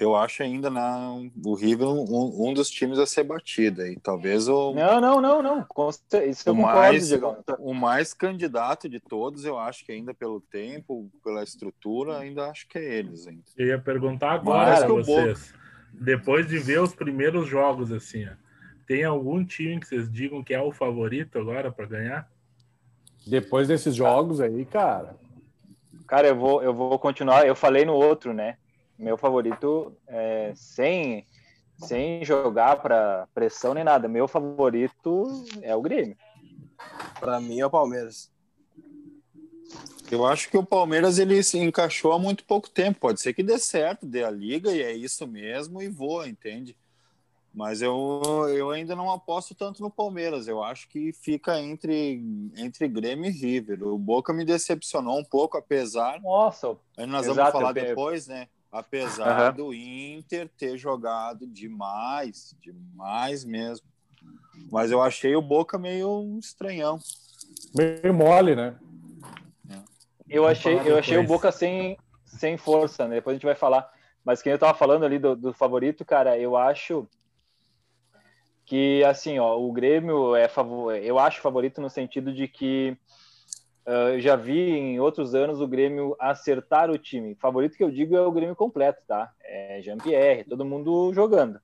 Speaker 4: eu acho ainda na, o River um, um, dos times a ser batido. E talvez o.
Speaker 5: Não, não, não, não. Isso eu
Speaker 4: o, mais, o mais candidato de todos, eu acho que ainda pelo tempo, pela estrutura, ainda acho que é eles. Ainda.
Speaker 1: Eu ia perguntar agora para vocês. Depois de ver os primeiros jogos, assim, ó, tem algum time que vocês digam que é o favorito agora para ganhar?
Speaker 2: Depois desses jogos aí, cara.
Speaker 5: Cara, eu vou, eu vou continuar. Eu falei no outro, né? Meu favorito, é, sem, sem jogar para pressão nem nada, meu favorito é o Grêmio.
Speaker 3: Para mim é o Palmeiras.
Speaker 4: Eu acho que o Palmeiras ele se encaixou há muito pouco tempo. Pode ser que dê certo, dê a liga e é isso mesmo e voa, entende? Mas eu, eu ainda não aposto tanto no Palmeiras. Eu acho que fica entre, entre Grêmio e River. O Boca me decepcionou um pouco, apesar.
Speaker 5: Nossa!
Speaker 4: Aí nós exato, vamos falar depois, né? Apesar uhum. do Inter ter jogado demais, demais mesmo. Mas eu achei o Boca meio estranhão.
Speaker 2: Meio mole, né?
Speaker 5: Eu achei, eu achei o Boca sem, sem força, né? Depois a gente vai falar. Mas quem eu tava falando ali do, do favorito, cara, eu acho que assim, ó, o Grêmio é favor, eu acho favorito no sentido de que uh, eu já vi em outros anos o Grêmio acertar o time. Favorito que eu digo é o Grêmio completo, tá? É Jean-Pierre, todo mundo jogando.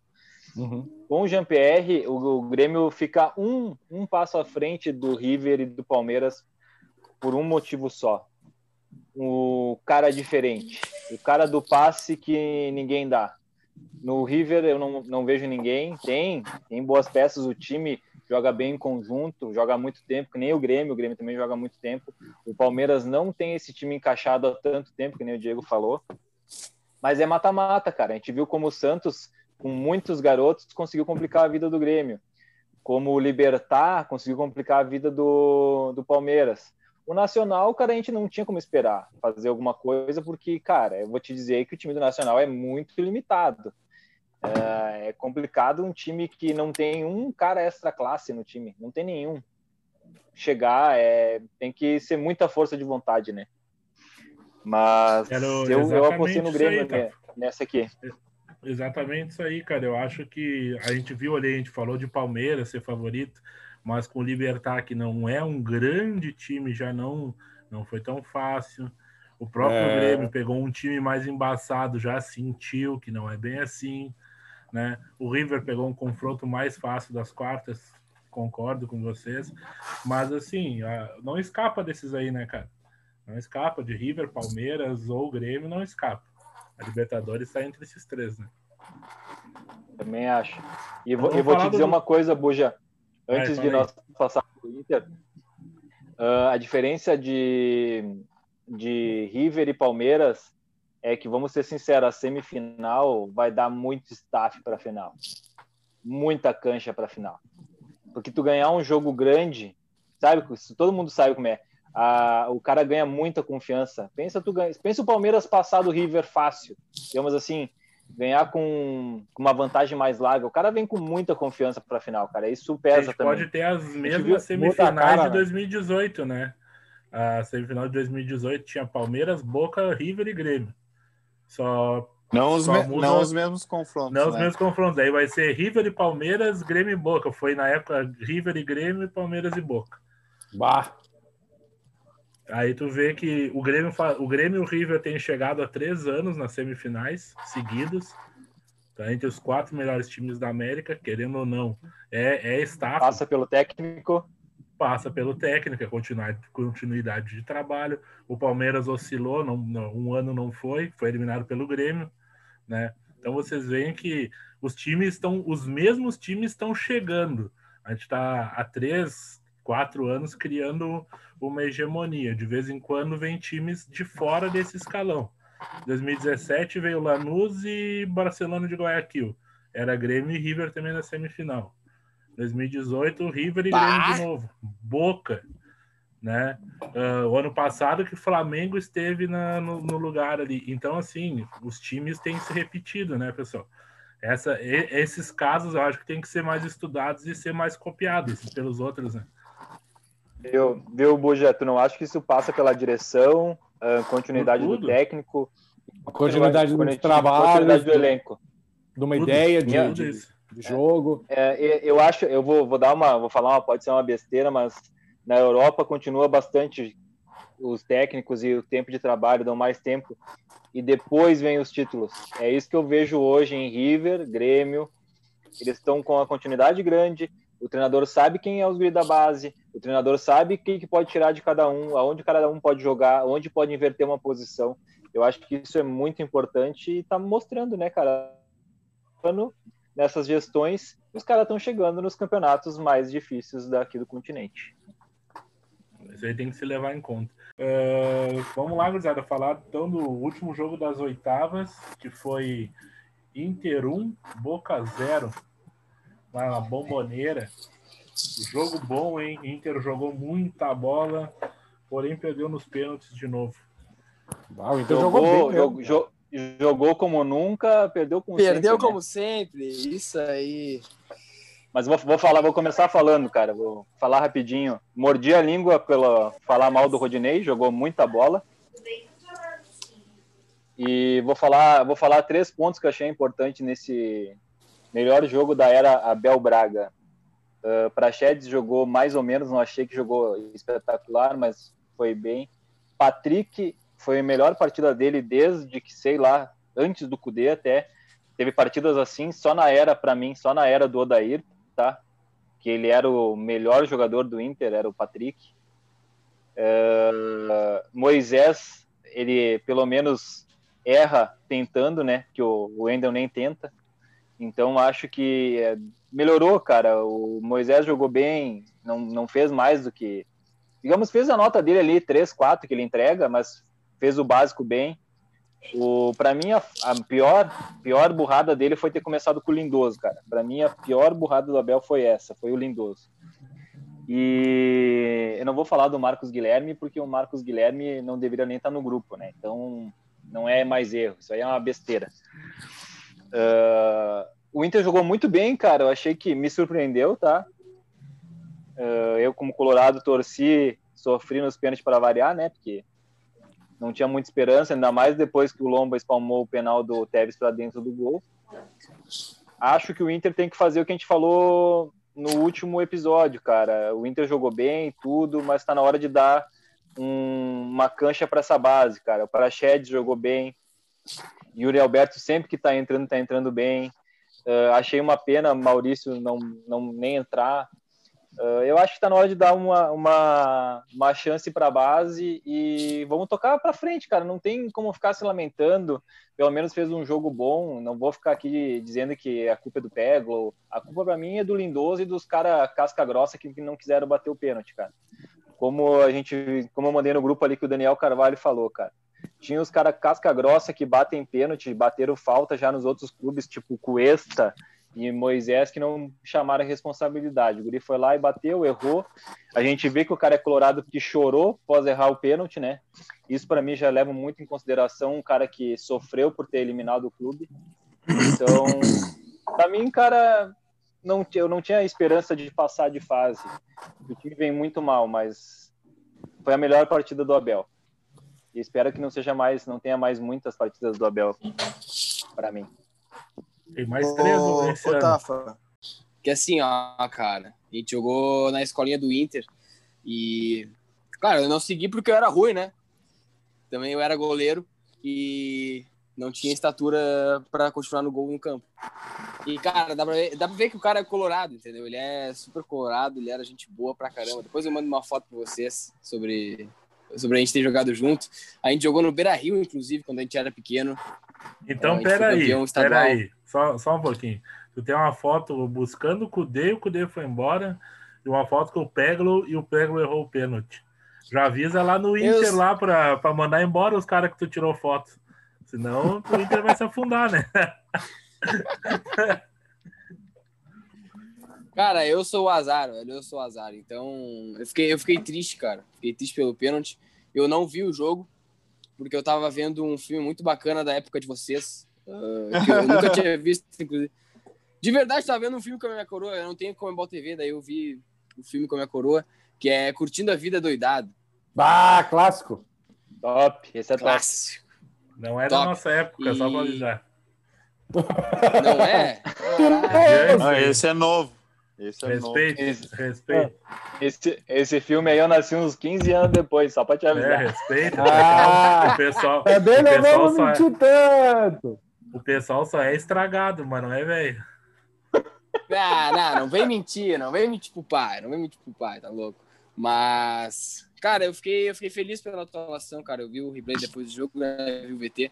Speaker 5: Uhum. Com o Jean-Pierre, o, o, Grêmio fica um, um passo à frente do River e do Palmeiras por um motivo só o cara diferente, o cara do passe que ninguém dá. No River eu não, não vejo ninguém, tem, tem boas peças, o time joga bem em conjunto, joga há muito tempo, que nem o Grêmio, o Grêmio também joga há muito tempo. O Palmeiras não tem esse time encaixado há tanto tempo, que nem o Diego falou. Mas é mata-mata, cara. A gente viu como o Santos, com muitos garotos, conseguiu complicar a vida do Grêmio. Como o Libertar conseguiu complicar a vida do, do Palmeiras. O Nacional, cara, a gente não tinha como esperar fazer alguma coisa, porque, cara, eu vou te dizer que o time do Nacional é muito limitado. É, é complicado um time que não tem um cara extra classe no time, não tem nenhum. Chegar, é, tem que ser muita força de vontade, né? Mas eu, eu apostei no Grêmio aí, nessa aqui.
Speaker 1: Exatamente isso aí, cara. Eu acho que a gente viu ali, a gente falou de Palmeiras ser favorito mas com o Libertar, que não é um grande time, já não, não foi tão fácil. O próprio é... Grêmio pegou um time mais embaçado, já sentiu que não é bem assim. Né? O River pegou um confronto mais fácil das quartas, concordo com vocês. Mas assim, não escapa desses aí, né, cara? Não escapa de River, Palmeiras ou Grêmio, não escapa. A Libertadores está entre esses três, né?
Speaker 5: Também acho. E vou, eu vou te dizer do... uma coisa, Buja antes de nós passar para o Inter, uh, a diferença de, de River e Palmeiras é que, vamos ser sinceros, a semifinal vai dar muito staff para a final. Muita cancha para a final. Porque tu ganhar um jogo grande, sabe? Todo mundo sabe como é. A, o cara ganha muita confiança. Pensa, tu ganha, pensa o Palmeiras passar do River fácil. Digamos assim, ganhar com, uma vantagem mais larga. O cara vem com muita confiança para a final, cara. Isso pesa também.
Speaker 1: Pode ter as mesmas semifinais cara, de 2018, né? né? A semifinal de 2018 tinha Palmeiras, Boca, River e Grêmio. Só
Speaker 4: não os, me... muda... não os mesmos confrontos.
Speaker 1: Não
Speaker 4: né?
Speaker 1: os mesmos confrontos. Aí vai ser River e Palmeiras, Grêmio e Boca. Foi na época River e Grêmio, Palmeiras e Boca.
Speaker 2: Bah.
Speaker 1: Aí tu vê que o Grêmio, o Grêmio e o River têm chegado há três anos nas semifinais seguidos. Tá entre os quatro melhores times da América, querendo ou não. É, é staff.
Speaker 5: Passa pelo técnico.
Speaker 1: Passa pelo técnico, é continuidade de trabalho. O Palmeiras oscilou, não, não, um ano não foi, foi eliminado pelo Grêmio. Né? Então vocês veem que os times estão, os mesmos times estão chegando. A gente está há três, quatro anos criando uma hegemonia. De vez em quando vem times de fora desse escalão. 2017 veio Lanús e Barcelona de Guayaquil. Era Grêmio e River também na semifinal. 2018, River e bah! Grêmio de novo. Boca. Né? Uh, o ano passado que o Flamengo esteve na, no, no, lugar ali. Então, assim, os times têm se repetido, né, pessoal? Essa, e, esses casos eu acho que tem que ser mais estudados e ser mais copiados pelos outros, né?
Speaker 5: Viu, viu Buja, tu não acha que isso passa pela direção, continuidade do técnico,
Speaker 2: continuidade do trabalho,
Speaker 5: continuidade do elenco,
Speaker 2: de uma Tudo. ideia de, de, de jogo?
Speaker 5: É, é, eu acho, eu vou, vou dar uma, vou falar uma, pode ser uma besteira, mas na Europa continua bastante os técnicos e o tempo de trabalho dão mais tempo e depois vem os títulos. É isso que eu vejo hoje em River, Grêmio, Eles estão com a continuidade grande, o treinador sabe quem é os guri da base, o treinador sabe o que, que pode tirar de cada um, aonde cada um pode jogar, onde pode inverter uma posição. Eu acho que isso é muito importante e está mostrando, né, cara? Nessas gestões, os caras estão chegando nos campeonatos mais difíceis daqui do continente.
Speaker 1: Isso aí tem que se levar em conta. Uh, vamos lá, gurizada, falar então do último jogo das oitavas, que foi Inter 1, Boca 0, lá na Bomboneira. Jogo bom, hein? Inter jogou muita bola, porém perdeu nos pênaltis de novo.
Speaker 5: Ah, o Inter jogou, jogou bem. Jogou, jogou, jogou como nunca, perdeu como
Speaker 3: perdeu sempre. Perdeu como né? sempre, isso aí.
Speaker 5: Mas vou, vou falar, vou começar falando, cara. Vou falar rapidinho. Mordi a língua pela falar mal do Rodinei, jogou muita bola. E vou falar, vou falar três pontos que eu achei importante nesse melhor jogo da era Abel Braga. Uh, Prachedes jogou mais ou menos, não achei que jogou espetacular, mas foi bem. Patrick foi a melhor partida dele desde que, sei lá, antes do Cudê até. Teve partidas assim só na era, para mim, só na era do Odair, tá? Que ele era o melhor jogador do Inter, era o Patrick. Uh, Moisés, ele pelo menos erra tentando, né? Que o, o Wendel nem tenta. Então acho que é, melhorou, cara. O Moisés jogou bem, não, não fez mais do que. Digamos, fez a nota dele ali, 3, 4 que ele entrega, mas fez o básico bem. O, para mim, a, a, pior, pior burrada dele foi ter começado com o Lindoso, cara. Para mim, a pior burrada do Abel foi essa, foi o Lindoso. E eu não vou falar do Marcos Guilherme, porque o Marcos Guilherme não deveria nem estar no grupo, né? Então, não é mais erro, isso aí é uma besteira. Uh, o Inter jogou muito bem, cara. Eu achei que me surpreendeu, tá? Uh, eu, como Colorado, torci, sofri nos pênaltis para variar, né? Porque não tinha muita esperança, ainda mais depois que o Lomba espalmou o penal do Tevez para dentro do gol. Acho que o Inter tem que fazer o que a gente falou no último episódio, cara. O Inter jogou bem, tudo, mas está na hora de dar um, uma cancha para essa base, cara. O Prachedes jogou bem. Yuri Alberto sempre que está entrando, está entrando bem. Uh, achei uma pena Maurício não, não nem entrar. Uh, eu acho que está na hora de dar uma, uma, uma chance para a base e vamos tocar para frente, cara. Não tem como ficar se lamentando. Pelo menos fez um jogo bom. Não vou ficar aqui dizendo que a culpa é do Peglo. A culpa para mim é do Lindoso e dos caras casca grossa que não quiseram bater o pênalti, cara. Como a gente, como eu mandei no grupo ali que o Daniel Carvalho falou, cara. Tinha os caras casca grossa que batem pênalti, bateram falta já nos outros clubes, tipo Cuesta, e Moisés que não chamaram a responsabilidade. O Guri foi lá e bateu, errou. A gente vê que o cara é colorado porque chorou após errar o pênalti, né? Isso para mim já leva muito em consideração um cara que sofreu por ter eliminado o clube. Então, para mim, cara, não, eu não tinha esperança de passar de fase. O time vem muito mal, mas foi a melhor partida do Abel. E espero que não seja mais, não tenha mais muitas partidas do Abel para mim.
Speaker 1: Tem mais três ô, nesse ô, Tafa,
Speaker 3: Que assim, ó, cara, a gente jogou na escolinha do Inter e, cara, eu não segui porque eu era ruim, né? Também eu era goleiro e não tinha estatura para continuar no gol no campo. E, cara, dá pra, ver, dá pra ver que o cara é colorado, entendeu? Ele é super colorado, ele era gente boa pra caramba. Depois eu mando uma foto pra vocês sobre, sobre a gente ter jogado junto. A gente jogou no Beira Rio, inclusive, quando a gente era pequeno.
Speaker 1: Então, peraí, peraí. Só, só um pouquinho. Tu tem uma foto buscando o Cudê, o Cudê foi embora, e uma foto com o Peglo e o Peglo errou o pênalti. Já avisa lá no Inter Eu... lá pra, pra mandar embora os caras que tu tirou foto. Senão o Inter vai se afundar, né?
Speaker 3: Cara, eu sou o azar, velho. Eu sou o azar. Então, eu fiquei, eu fiquei triste, cara. Fiquei triste pelo pênalti. Eu não vi o jogo, porque eu tava vendo um filme muito bacana da época de vocês, Uh, que eu nunca tinha visto, inclusive. De verdade, tava vendo um filme com a minha coroa. Eu não tenho Comembol TV, daí eu vi o filme com a minha coroa, que é Curtindo a Vida Doidado.
Speaker 2: Bah, clássico.
Speaker 5: Top, esse é clássico.
Speaker 1: Não é top. da nossa época, e... só pra avisar.
Speaker 3: Não é?
Speaker 4: Ah, esse é novo.
Speaker 1: Esse é respeito, esse, respeito.
Speaker 5: Esse, esse filme aí eu nasci uns 15 anos depois, só pra te avisar.
Speaker 1: É, respeito. Ah, o pessoal,
Speaker 2: também não vamos mentir tanto.
Speaker 1: O pessoal só é estragado, mas não é velho.
Speaker 3: não, não, não vem mentir, não vem mentir pro pai, não vem mentir pro pai, tá louco. Mas, cara, eu fiquei, eu fiquei feliz pela atuação, cara. Eu vi o replay depois do jogo, né? vi o VT.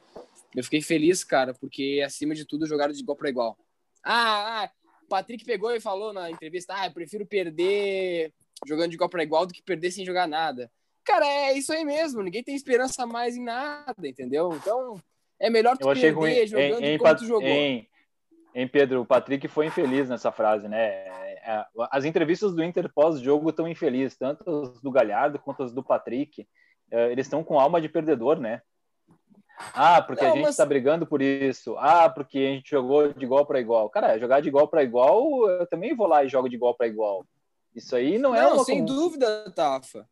Speaker 3: Eu fiquei feliz, cara, porque acima de tudo jogaram de igual para igual. Ah, ah, o Patrick pegou e falou na entrevista: ah, eu prefiro perder jogando de igual para igual do que perder sem jogar nada. Cara, é isso aí mesmo. Ninguém tem esperança mais em nada, entendeu? Então, é melhor tu perder ruim. jogando em, em, como tu jogou.
Speaker 5: Em, em Pedro, o Patrick foi infeliz nessa frase, né? É, é, as entrevistas do Inter pós-jogo estão infelizes, tanto as do Galhardo quanto as do Patrick. É, eles estão com alma de perdedor, né? Ah, porque não, a gente está mas... brigando por isso. Ah, porque a gente jogou de igual para igual. Cara, jogar de igual para igual, eu também vou lá e jogo de igual para igual. Isso aí não, não é
Speaker 3: uma. sem comum... dúvida, Tafa.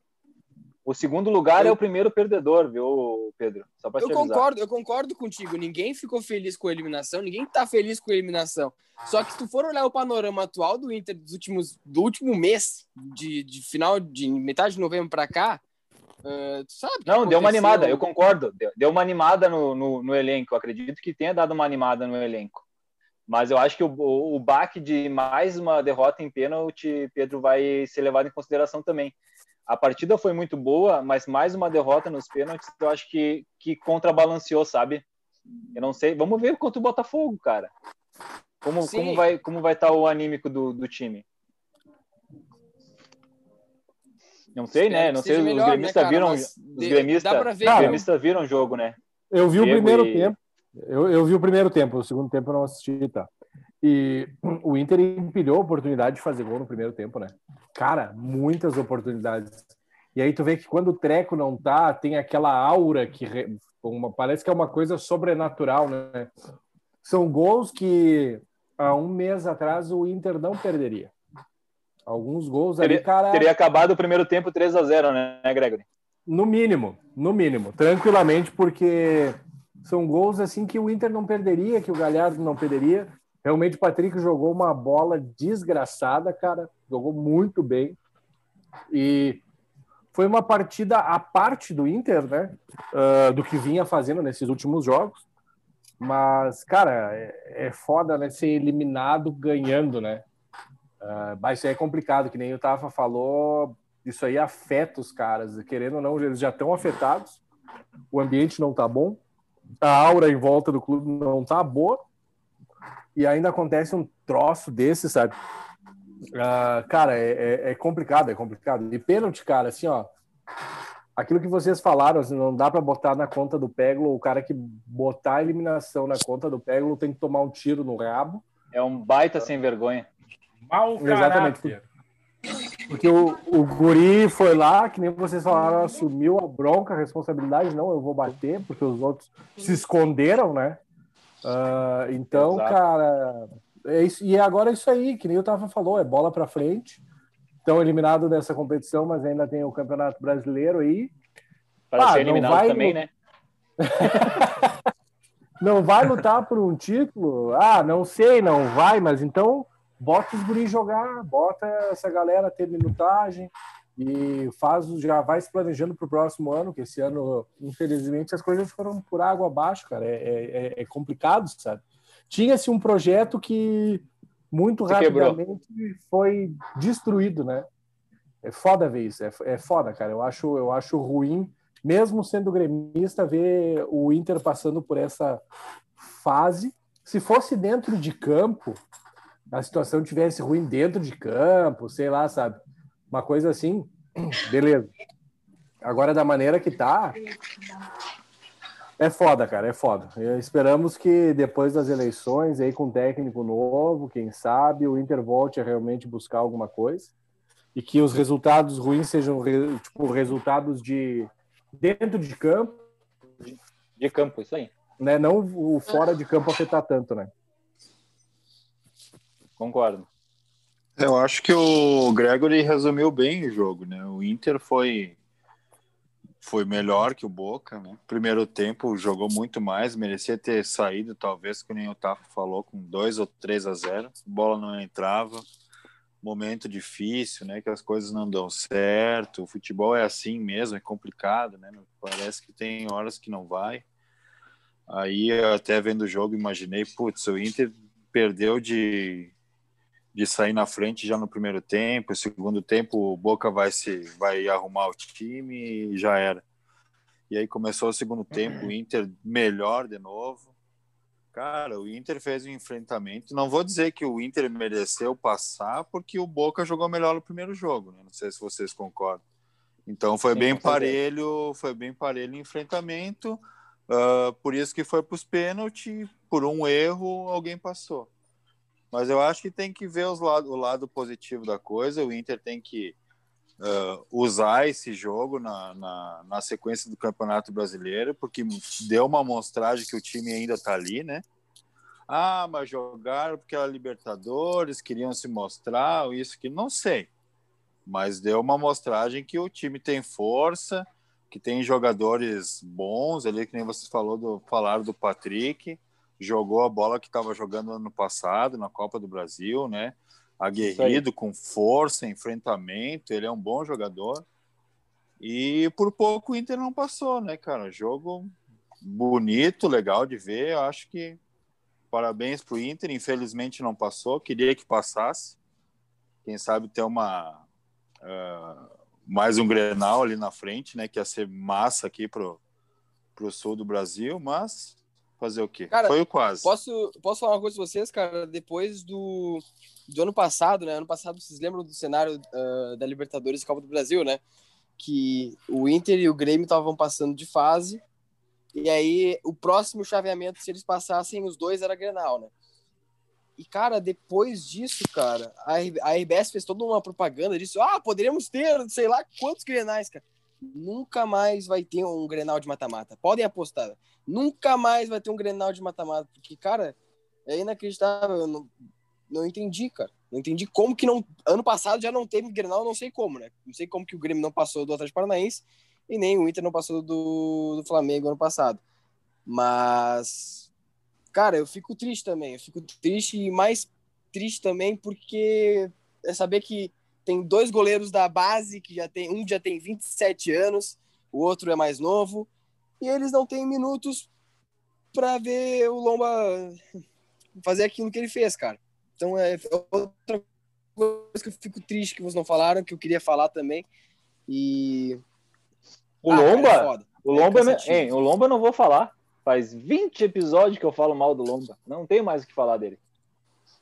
Speaker 5: O segundo lugar eu... é o primeiro perdedor, viu, Pedro?
Speaker 3: Só eu concordo, eu concordo contigo. Ninguém ficou feliz com a eliminação, ninguém tá feliz com a eliminação. Só que se tu for olhar o panorama atual do Inter dos últimos, do último mês, de, de final de metade de novembro para cá, Uh, sabe
Speaker 5: não, deu uma animada, eu concordo. Deu, deu uma animada no, no, no, elenco. Acredito que tenha dado uma animada no elenco. Mas eu acho que o, o, o baque de mais uma derrota em pênalti, Pedro, vai ser levado em consideração também. A partida foi muito boa, mas mais uma derrota nos pênaltis, eu acho que, que contrabalanceou, sabe? Eu não sei. Vamos ver contra o Botafogo, cara. Como, como vai como vai estar tá o anímico do, do time? Não sei, né? Não sei, melhor, os gremistas né, viram. Os gremistas, ver, gremistas viram o jogo, né?
Speaker 2: Eu vi Diego o primeiro e... tempo. Eu, eu vi o primeiro tempo, o segundo tempo eu não assisti, tá? E o Inter empilhou a oportunidade de fazer gol no primeiro tempo, né? Cara, muitas oportunidades. E aí tu vê que quando o treco não tá, tem aquela aura que uma, parece que é uma coisa sobrenatural, né? São gols que há um mês atrás o Inter não perderia. Alguns gols
Speaker 5: teria,
Speaker 2: ali, cara.
Speaker 5: Teria acabado o primeiro tempo 3 a 0 né, Gregory?
Speaker 2: No mínimo, no mínimo. Tranquilamente, porque são gols assim que o Inter não perderia, que o Galhardo não perderia. Realmente o Patrick jogou uma bola desgraçada, cara. Jogou muito bem. E foi uma partida à parte do Inter, né? Uh, do que vinha fazendo nesses últimos jogos. Mas, cara, é, é foda, né? Ser eliminado ganhando, né? Uh, mas é complicado, que nem o Tafa falou, isso aí afeta os caras, querendo ou não, eles já estão afetados, o ambiente não tá bom, a aura em volta do clube não tá boa, e ainda acontece um troço desse, sabe? Uh, cara, é, é, é, complicado, é complicado. E pênalti, cara, assim, ó, aquilo que vocês falaram, assim, não dá para botar na conta do Peglo, o cara que botar a eliminação na conta do Peglo tem que tomar um tiro no rabo.
Speaker 5: É um baita sem vergonha.
Speaker 1: Mau Exatamente. Caráter.
Speaker 2: Porque o, o guri foi lá, que nem vocês falaram, assumiu a bronca, a responsabilidade, não, eu vou bater, porque os outros se esconderam, né? Uh, então, Exato. cara, é isso, e agora é isso aí, que nem o Tafa falou, é bola para frente. Estão eliminados dessa competição, mas ainda tem o Campeonato Brasileiro aí.
Speaker 5: Para ser eliminado vai... também, né?
Speaker 2: não vai lutar por um título? Ah, não sei, não vai, mas então bota os guris jogar, bota essa galera ter minutagem e faz, já vai se planejando para o próximo ano, que esse ano, infelizmente, as coisas foram por água abaixo, cara. É, é, é complicado, sabe? Tinha-se um projeto que muito se rapidamente quebrou. foi destruído, né? É foda ver isso, é, é foda, cara. Eu acho, eu acho ruim, mesmo sendo gremista, ver o Inter passando por essa fase. Se fosse dentro de campo, a situação tivesse ruim dentro de campo, sei lá, sabe? Uma coisa assim, beleza. Agora, da maneira que tá, é foda, cara, é foda. Esperamos que depois das eleições, aí com técnico novo, quem sabe, o Inter volte a realmente buscar alguma coisa e que os resultados ruins sejam tipo resultados de dentro de campo.
Speaker 5: De campo, isso aí.
Speaker 2: Né? Não o fora de campo afetar tanto, né?
Speaker 5: Concordo.
Speaker 4: Eu acho que o Gregory resumiu bem o jogo, né? O Inter foi foi melhor que o Boca, né? Primeiro tempo jogou muito mais, merecia ter saído, talvez, como o Tafa falou, com 2 ou 3 a 0. A bola não entrava. Momento difícil, né? Que as coisas não dão certo. O futebol é assim mesmo, é complicado, né? Parece que tem horas que não vai. Aí, até vendo o jogo, imaginei, putz, o Inter perdeu de de sair na frente já no primeiro tempo. segundo tempo, o Boca vai se vai arrumar o time e já era. E aí começou o segundo tempo, o Inter melhor de novo. Cara, o Inter fez um enfrentamento. Não vou dizer que o Inter mereceu passar, porque o Boca jogou melhor no primeiro jogo. Né? Não sei se vocês concordam. Então foi Sim, bem parelho, foi bem parelho o enfrentamento. Uh, por isso que foi para os pênaltis. Por um erro, alguém passou. Mas eu acho que tem que ver os lado, o lado positivo da coisa. O Inter tem que uh, usar esse jogo na, na, na, sequência do Campeonato Brasileiro, porque deu uma amostragem que o time ainda está ali, né? Ah, mas jogaram porque era Libertadores, queriam se mostrar, isso que não sei. Mas deu uma amostragem que o time tem força, que tem jogadores bons ali, que nem vocês falou do, falaram do Patrick jogou a bola que estava jogando ano passado na Copa do Brasil, né? Aguerrido, com força, enfrentamento, ele é um bom jogador. E por pouco o Inter não passou, né, cara? Jogo bonito, legal de ver. Eu acho que parabéns para o Inter. Infelizmente não passou, queria que passasse. Quem sabe ter uma uh, mais um Grenal ali na frente, né? Que ia ser massa aqui pro pro sul do Brasil, mas Fazer o quê?
Speaker 3: Cara, Foi o quase. Posso, posso falar uma coisa pra vocês, cara? Depois do, do ano passado, né? Ano passado, vocês lembram do cenário uh, da Libertadores e Copa do Brasil, né? Que o Inter e o Grêmio estavam passando de fase. E aí, o próximo chaveamento, se eles passassem, os dois era Grenal, né? E, cara, depois disso, cara, a, a RBS fez toda uma propaganda disso. Ah, poderíamos ter, sei lá, quantos Grenais, cara. Nunca mais vai ter um Grenal de mata-mata. Podem apostar. Nunca mais vai ter um Grenal de mata-mata. Porque, cara, é inacreditável. Eu não, não entendi, cara. Não entendi como que não. Ano passado já não teve Grenal, não sei como, né? Não sei como que o Grêmio não passou do Atlético Paranaense e nem o Inter não passou do, do Flamengo ano passado. Mas, cara, eu fico triste também. Eu fico triste e mais triste também porque é saber que tem dois goleiros da base que já tem um já tem 27 anos, o outro é mais novo e eles não têm minutos para ver o Lomba fazer aquilo que ele fez, cara. Então é outra coisa que eu fico triste que vocês não falaram, que eu queria falar também. E
Speaker 5: o ah, Lomba, cara, é o Lomba, é hein, o Lomba eu não vou falar. Faz 20 episódios que eu falo mal do Lomba. Não tenho mais o que falar dele.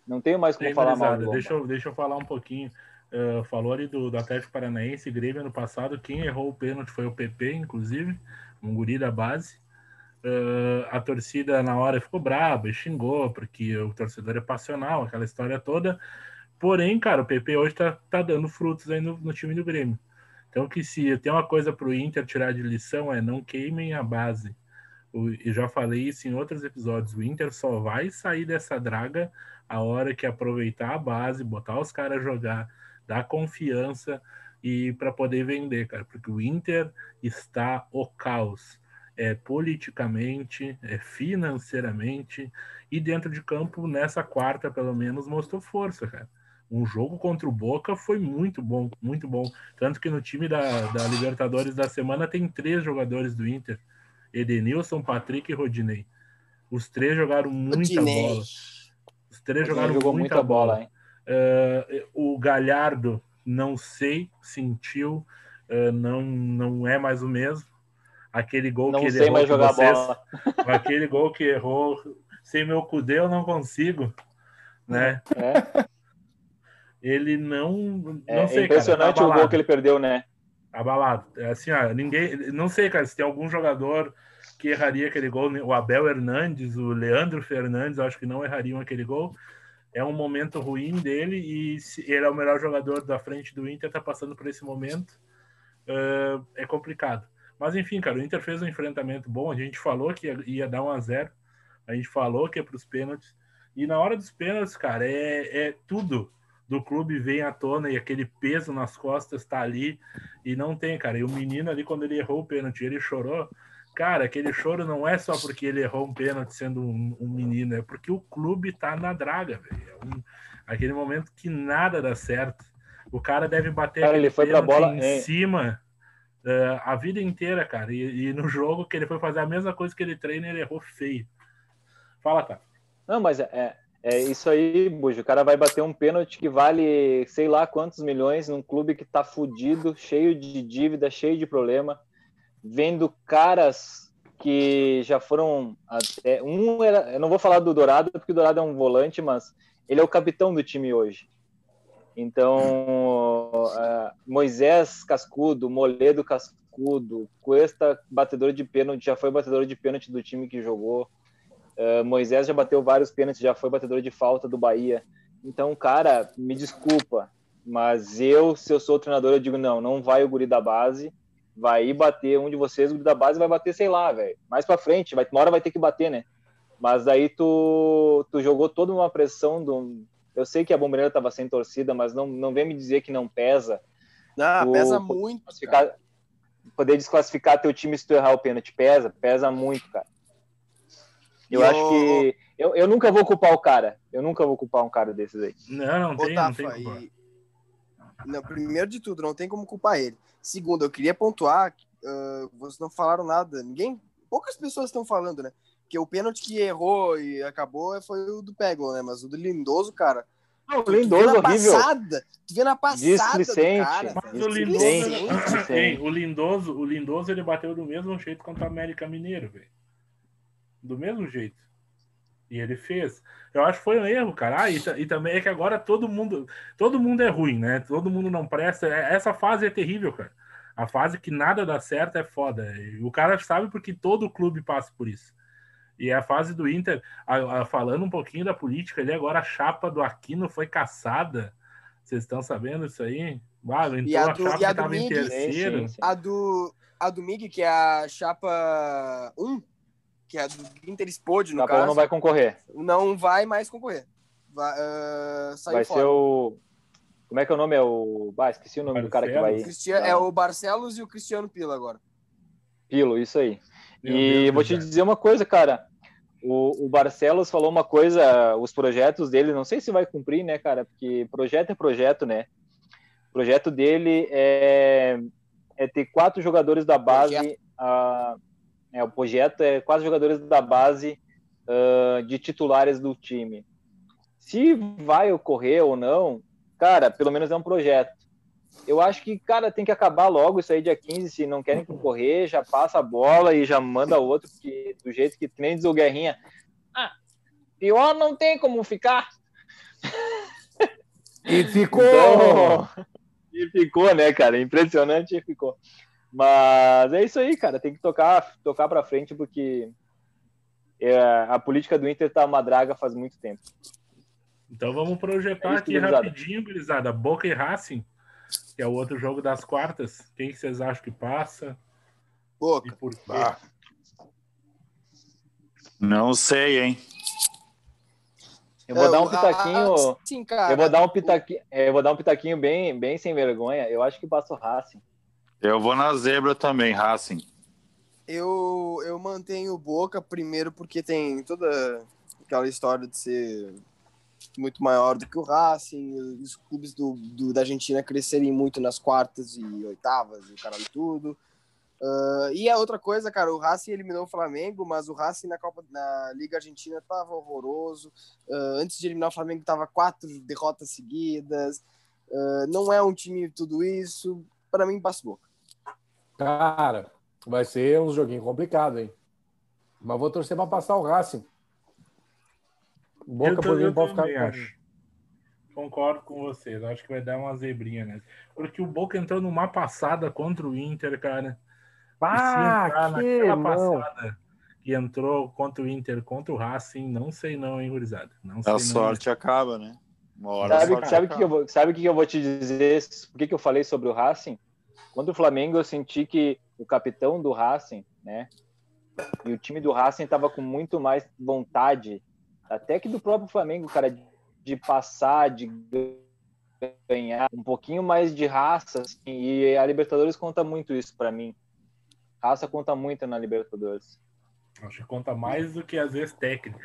Speaker 5: Não tenho mais como falar mal do Lomba.
Speaker 1: Deixa eu, deixa eu falar um pouquinho. Uh, falou ali do, do Atlético Paranaense, Grêmio ano passado. Quem errou o pênalti foi o PP, inclusive um guri da base. Uh, a torcida na hora ficou braba e xingou, porque o torcedor é passional, aquela história toda. Porém, cara, o PP hoje tá, tá dando frutos aí no, no time do Grêmio. Então, que se tem uma coisa para o Inter tirar de lição é não queimem a base. Eu já falei isso em outros episódios. O Inter só vai sair dessa draga a hora que aproveitar a base, botar os caras jogar, dar confiança e para poder vender, cara, porque o Inter está o caos. É, politicamente, é, financeiramente e dentro de campo, nessa quarta, pelo menos, mostrou força, cara. Um jogo contra o Boca foi muito bom, muito bom. Tanto que no time da, da Libertadores da semana tem três jogadores do Inter: Edenilson, Patrick e Rodinei. Os três jogaram muita Rodinei. bola. Os três jogaram muita, muita bola. bola uh, o Galhardo não sei, sentiu, uh, não, não é mais o mesmo. Aquele gol
Speaker 5: não
Speaker 1: que ele
Speaker 5: sei errou mais jogar vocês, bola.
Speaker 1: aquele gol que errou, sem meu cudê eu não consigo, né? É. Ele não, não
Speaker 5: é,
Speaker 1: sei,
Speaker 5: é impressionante cara, tá o gol que ele perdeu, né?
Speaker 1: Abalado. É assim, ó, ninguém, não sei, cara, se tem algum jogador que erraria aquele gol, o Abel Hernandes, o Leandro Fernandes, acho que não errariam aquele gol é um momento ruim dele e ele é o melhor jogador da frente do Inter, tá passando por esse momento, uh, é complicado. Mas enfim, cara, o Inter fez um enfrentamento bom, a gente falou que ia, ia dar um a zero, a gente falou que é para os pênaltis, e na hora dos pênaltis, cara, é, é tudo do clube vem à tona e aquele peso nas costas tá ali e não tem, cara. E o menino ali, quando ele errou o pênalti, ele chorou Cara, aquele choro não é só porque ele errou um pênalti sendo um, um menino, é porque o clube tá na draga, velho. É um, aquele momento que nada dá certo. O cara deve bater
Speaker 5: cara, ele foi pra bola
Speaker 1: em é... cima uh, a vida inteira, cara. E, e, no jogo que ele foi fazer a mesma coisa que ele treina, ele errou feio. Fala, cara.
Speaker 5: Não, mas é, é, É isso aí, Bujo. O cara vai bater um pênalti que vale sei lá quantos milhões num clube que tá fudido, cheio de dívida, cheio de problema, vendo caras que já foram até um era, eu não vou falar do Dourado porque o Dourado é um volante, mas ele é o capitão do time hoje. Então, uh, Moisés Cascudo, Moledo Cascudo, Cuesta, batedor de pênalti, já foi batedor de pênalti do time que jogou. Uh, Moisés já bateu vários pênaltis, já foi batedor de falta do Bahia. Então, cara, me desculpa, mas eu, se eu sou treinador, eu digo: não, não vai o guri da base, vai ir bater um de vocês, o da base vai bater, sei lá, velho, mais pra frente, vai, uma hora vai ter que bater, né? Mas aí tu, tu jogou toda uma pressão do. Eu sei que a bombeira estava sem torcida, mas não, não vem me dizer que não pesa.
Speaker 3: Não, tu, pesa muito.
Speaker 5: Poder desclassificar teu time se tu errar o pênalti. Pesa, pesa muito, cara. Eu, acho que. Eu, eu nunca vou culpar o cara. Eu nunca vou culpar um cara desses aí.
Speaker 1: Não, não tem, Ô, Tafa, não tem
Speaker 3: e... não, Primeiro de tudo, não tem como culpar ele. Segundo, eu queria pontuar. Uh, vocês não falaram nada. Ninguém. Poucas pessoas estão falando, né? Porque o pênalti que errou e acabou foi o do Pego, né? Mas o do Lindoso, cara.
Speaker 5: Não, o Lindoso horrível.
Speaker 3: Passada, tu vê na passada do cara.
Speaker 1: Mas o Lindoso, o Lindoso, o Lindoso, ele bateu do mesmo jeito contra o América Mineiro, velho do mesmo jeito. E ele fez. Eu acho que foi um erro, cara. Ah, e, e, também é que agora todo mundo, todo mundo é ruim, né? Todo mundo não presta. É, essa fase é terrível, cara. A fase que nada dá certo é foda. E o cara sabe porque todo clube passa por isso. E a fase do Inter, a, a, falando um pouquinho da política ali, agora a chapa do Aquino foi caçada. Vocês estão sabendo isso aí?
Speaker 3: Ah, e a, do, a chapa e a do Mig, terceiro. A do, a do Mig, que é a chapa 1, que é do Inter Spod, no caso.
Speaker 5: não vai concorrer.
Speaker 3: Não vai mais concorrer. Vai, uh,
Speaker 5: vai ser o. Como é que é o nome? É o. Ah, esqueci o nome Barcelos. do cara que vai.
Speaker 3: Cristian... É o Barcelos e o Cristiano Pilo agora.
Speaker 5: Pilo, isso aí. Meu e Deus vou te dizer uma coisa, cara. O, o Barcelos falou uma coisa, os projetos dele, não sei se vai cumprir, né, cara? Porque projeto é projeto, né? O projeto dele é, é ter quatro jogadores da base. É, o projeto é quase jogadores da base uh, de titulares do time. Se vai ocorrer ou não, cara, pelo menos é um projeto. Eu acho que, cara, tem que acabar logo isso aí dia 15. Se não querem concorrer, já passa a bola e já manda outro, porque do jeito que nem diz o Guerrinha. Ah, pior não tem como ficar.
Speaker 2: E ficou!
Speaker 5: Então, e ficou, né, cara? Impressionante e ficou. Mas é isso aí, cara. Tem que tocar, tocar para frente porque é, a política do Inter tá uma draga faz muito tempo.
Speaker 1: Então vamos projetar é aqui rapidinho, gurizada. Boca e Racing, que é o outro jogo das quartas. Quem que vocês acham que passa?
Speaker 3: Boca. E
Speaker 1: por quê? Ah.
Speaker 4: Não sei, hein?
Speaker 5: Eu vou dar um pitaquinho. Ah, sim, eu vou dar um pitaquinho. Eu vou dar um pitaquinho bem, bem sem vergonha. Eu acho que passa o Racing.
Speaker 4: Eu vou na zebra também, Racing.
Speaker 3: Eu, eu mantenho Boca primeiro porque tem toda aquela história de ser muito maior do que o Racing, os clubes do, do da Argentina crescerem muito nas quartas e oitavas e caralho tudo. Uh, e a outra coisa, cara, o Racing eliminou o Flamengo, mas o Racing na Copa na Liga Argentina tava horroroso. Uh, antes de eliminar o Flamengo tava quatro derrotas seguidas. Uh, não é um time tudo isso. Para mim, passa boca.
Speaker 2: Cara, vai ser um joguinho complicado, hein? Mas vou torcer para passar o Racing.
Speaker 1: Boca por mim pode ficar. Acho. Concordo com vocês. Acho que vai dar uma zebrinha, né? Porque o Boca entrou numa passada contra o Inter, cara.
Speaker 2: Ah, que
Speaker 1: passada que entrou contra o Inter, contra o Racing, não sei não, hein, gurizada? Não sei
Speaker 4: a sorte não. acaba, né?
Speaker 5: Uma hora sabe, sabe que, que eu vou, sabe o que eu vou te dizer? Por que, que eu falei sobre o Racing? Contra o Flamengo, eu senti que o capitão do Racing, né? E o time do Racing estava com muito mais vontade, até que do próprio Flamengo, cara, de passar, de ganhar, um pouquinho mais de raça. Assim, e a Libertadores conta muito isso para mim. Raça conta muito na Libertadores.
Speaker 1: Acho que conta mais do que às vezes técnico.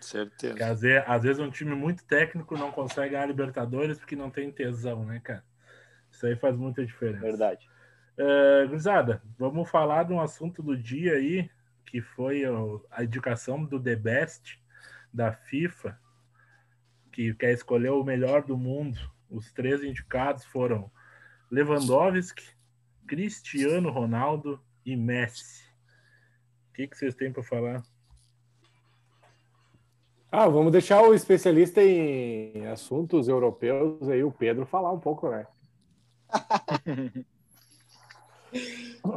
Speaker 4: Certeza.
Speaker 1: Porque, às, vezes, às vezes um time muito técnico não consegue ganhar a Libertadores porque não tem tesão, né, cara? Isso aí faz muita diferença.
Speaker 5: Verdade.
Speaker 1: Uh, Gurizada, vamos falar de um assunto do dia aí, que foi a indicação do The Best da FIFA que quer escolher o melhor do mundo, os três indicados foram Lewandowski, Cristiano Ronaldo e Messi. O que, que vocês têm para falar?
Speaker 2: Ah, vamos deixar o especialista em assuntos europeus aí, o Pedro, falar um pouco, né?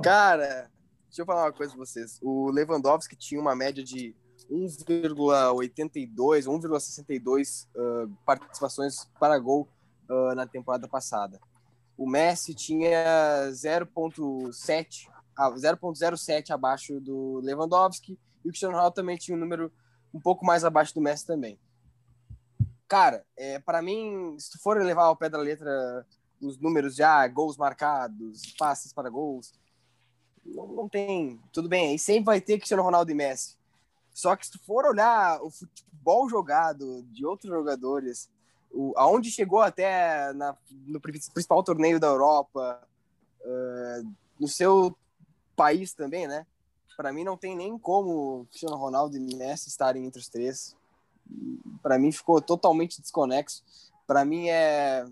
Speaker 3: Cara, deixa eu falar uma coisa pra vocês. O Lewandowski tinha uma média de 1,82, 1,62 uh, participações para gol uh, na temporada passada. O Messi tinha 0,7 ah, 0,07 abaixo do Lewandowski e o Cristiano Ronaldo também tinha um número um pouco mais abaixo do Messi também. Cara, é, para mim, se tu for levar ao pé da letra os números já, gols marcados, passes para gols, não, não tem. Tudo bem, aí sempre vai ter Cristiano Ronaldo e Messi. Só que se tu for olhar o futebol jogado de outros jogadores, o, aonde chegou até na, no principal torneio da Europa, uh, no seu país também, né? Para mim não tem nem como Cristiano Ronaldo e Messi estarem entre os três. Para mim ficou totalmente desconexo. Para mim é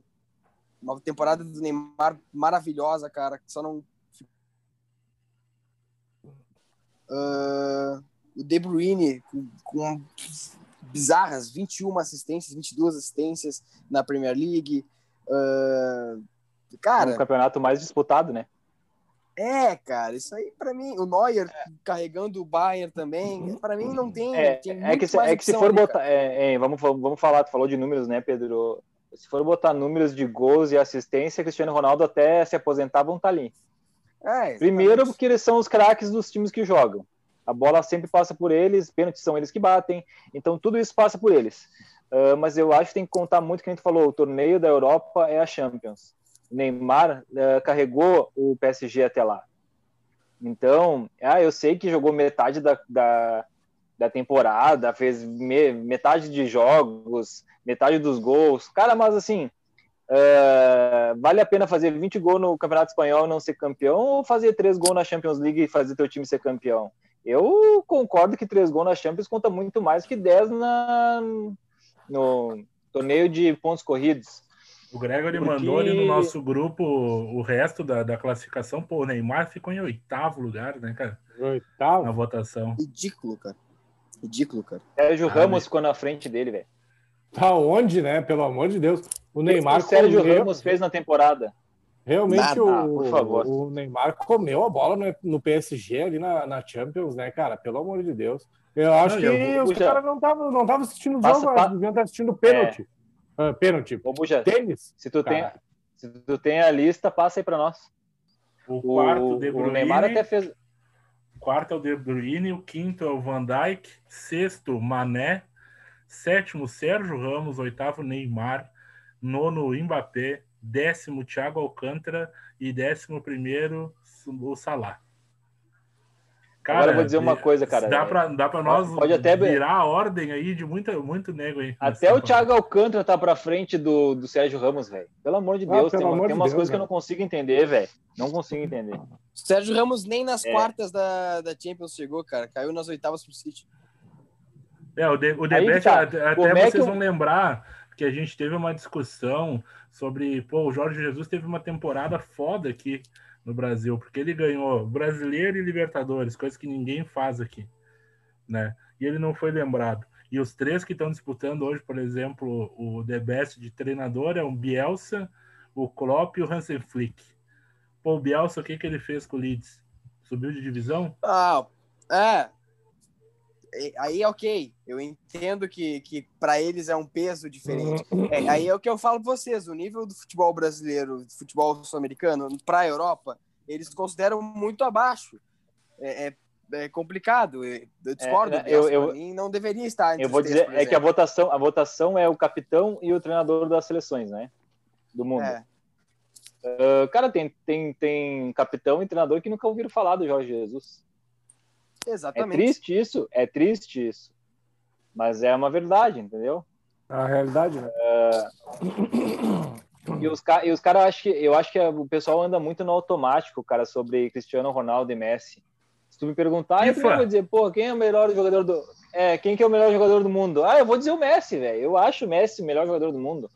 Speaker 3: uma temporada do Neymar maravilhosa, cara, que só não uh, o De Bruyne com, com bizarras 21 assistências, 22 assistências na Premier League. Uh, cara,
Speaker 5: é um campeonato mais disputado, né?
Speaker 3: É, cara, isso aí para mim, o Neuer é. carregando o Bayern também, para mim não tem.
Speaker 5: É, tem é que, se, é que se for ali, botar, é, é, vamos, vamos falar, tu falou de números, né, Pedro? Se for botar números de gols e assistência, Cristiano Ronaldo até se aposentar vão estar tá ali. É, Primeiro porque eles são os craques dos times que jogam. A bola sempre passa por eles, pênaltis são eles que batem, então tudo isso passa por eles. Uh, mas eu acho que tem que contar muito que a gente falou, o torneio da Europa é a Champions. Neymar uh, carregou o PSG até lá. Então, ah, eu sei que jogou metade da, da, da temporada, fez me, metade de jogos, metade dos gols. Cara, mas assim, uh, vale a pena fazer 20 gols no Campeonato Espanhol e não ser campeão ou fazer 3 gols na Champions League e fazer teu time ser campeão? Eu concordo que 3 gols na Champions conta muito mais que 10 na, no torneio de pontos corridos.
Speaker 1: O Gregory Porque... mandou ali no nosso grupo o resto da, da classificação. Pô, o Neymar ficou em oitavo lugar, né, cara?
Speaker 2: Oitavo?
Speaker 1: Na votação.
Speaker 3: Ridículo, cara. Ridículo, cara.
Speaker 5: Sérgio ah, Ramos ficou na frente dele, velho.
Speaker 2: Tá onde, né? Pelo amor de Deus. O Neymar. O
Speaker 5: Sérgio comeu... Ramos fez na temporada.
Speaker 2: Realmente Nada, o, o, Neymar comeu a bola no, no PSG ali na, na, Champions, né, cara? Pelo amor de Deus. Eu acho não, que eu, os caras não estavam não tava assistindo o jogo, pa... deviam estar assistindo o pênalti. É. Uh, pênalti.
Speaker 5: Ô, Buja, Tênis? Se tu, tem, se tu tem a lista, passa aí para nós.
Speaker 1: O quarto, o, De Bruyne,
Speaker 5: o Neymar até fez.
Speaker 1: Quarto é o De Bruyne, o quinto é o Van Dijk, sexto, Mané, sétimo, Sérgio Ramos, oitavo, Neymar, nono, Mbappé, décimo, Thiago Alcântara e décimo primeiro, o Salah.
Speaker 5: Cara, Agora eu vou dizer uma coisa, cara.
Speaker 1: Dá para dá pra nós pode até virar a ordem aí de muita, muito nego aí.
Speaker 5: Até o Thiago Alcântara tá para frente do, do Sérgio Ramos, velho. Pelo amor de ah, Deus, ah, tem, uma, tem umas Deus, coisas que eu não consigo entender, velho. Não consigo entender.
Speaker 3: Sérgio Ramos nem nas é. quartas da, da Champions chegou, cara. Caiu nas oitavas pro City.
Speaker 1: É, o, de, o debate, tá. até, até vocês é vão lembrar que a gente teve uma discussão sobre, pô, o Jorge Jesus teve uma temporada foda aqui no Brasil, porque ele ganhou brasileiro e Libertadores, coisa que ninguém faz aqui, né? E ele não foi lembrado. E os três que estão disputando hoje, por exemplo, o The Best de treinador é o Bielsa, o Klopp e o Hansen Flick. Pô, o Bielsa, o que, que ele fez com o Leeds? Subiu de divisão?
Speaker 3: Ah, é aí ok, eu entendo que, que para eles é um peso diferente. É, aí é o que eu falo para vocês, o nível do futebol brasileiro, do futebol sul-americano, para a Europa, eles consideram muito abaixo. É, é, é complicado, eu discordo. É,
Speaker 5: eu, eu,
Speaker 3: não deveria estar.
Speaker 5: eu vou dizer, é que a votação, a votação é o capitão e o treinador das seleções, né? Do mundo. Uh, cara, tem, tem, tem capitão e treinador que nunca ouviram falar do Jorge Jesus.
Speaker 3: Exatamente.
Speaker 5: É triste isso, é triste isso. Mas é uma verdade, entendeu?
Speaker 2: A realidade, né?
Speaker 5: Uh, e os, e os caras, acho que, eu acho que o pessoal anda muito no automático, cara, sobre Cristiano Ronaldo e Messi. Se tu me perguntar, eu vou dizer, pô, quem é o melhor jogador do. É, quem que é o melhor jogador do mundo? Ah, eu vou dizer o Messi, velho. Eu acho o Messi o melhor jogador do mundo.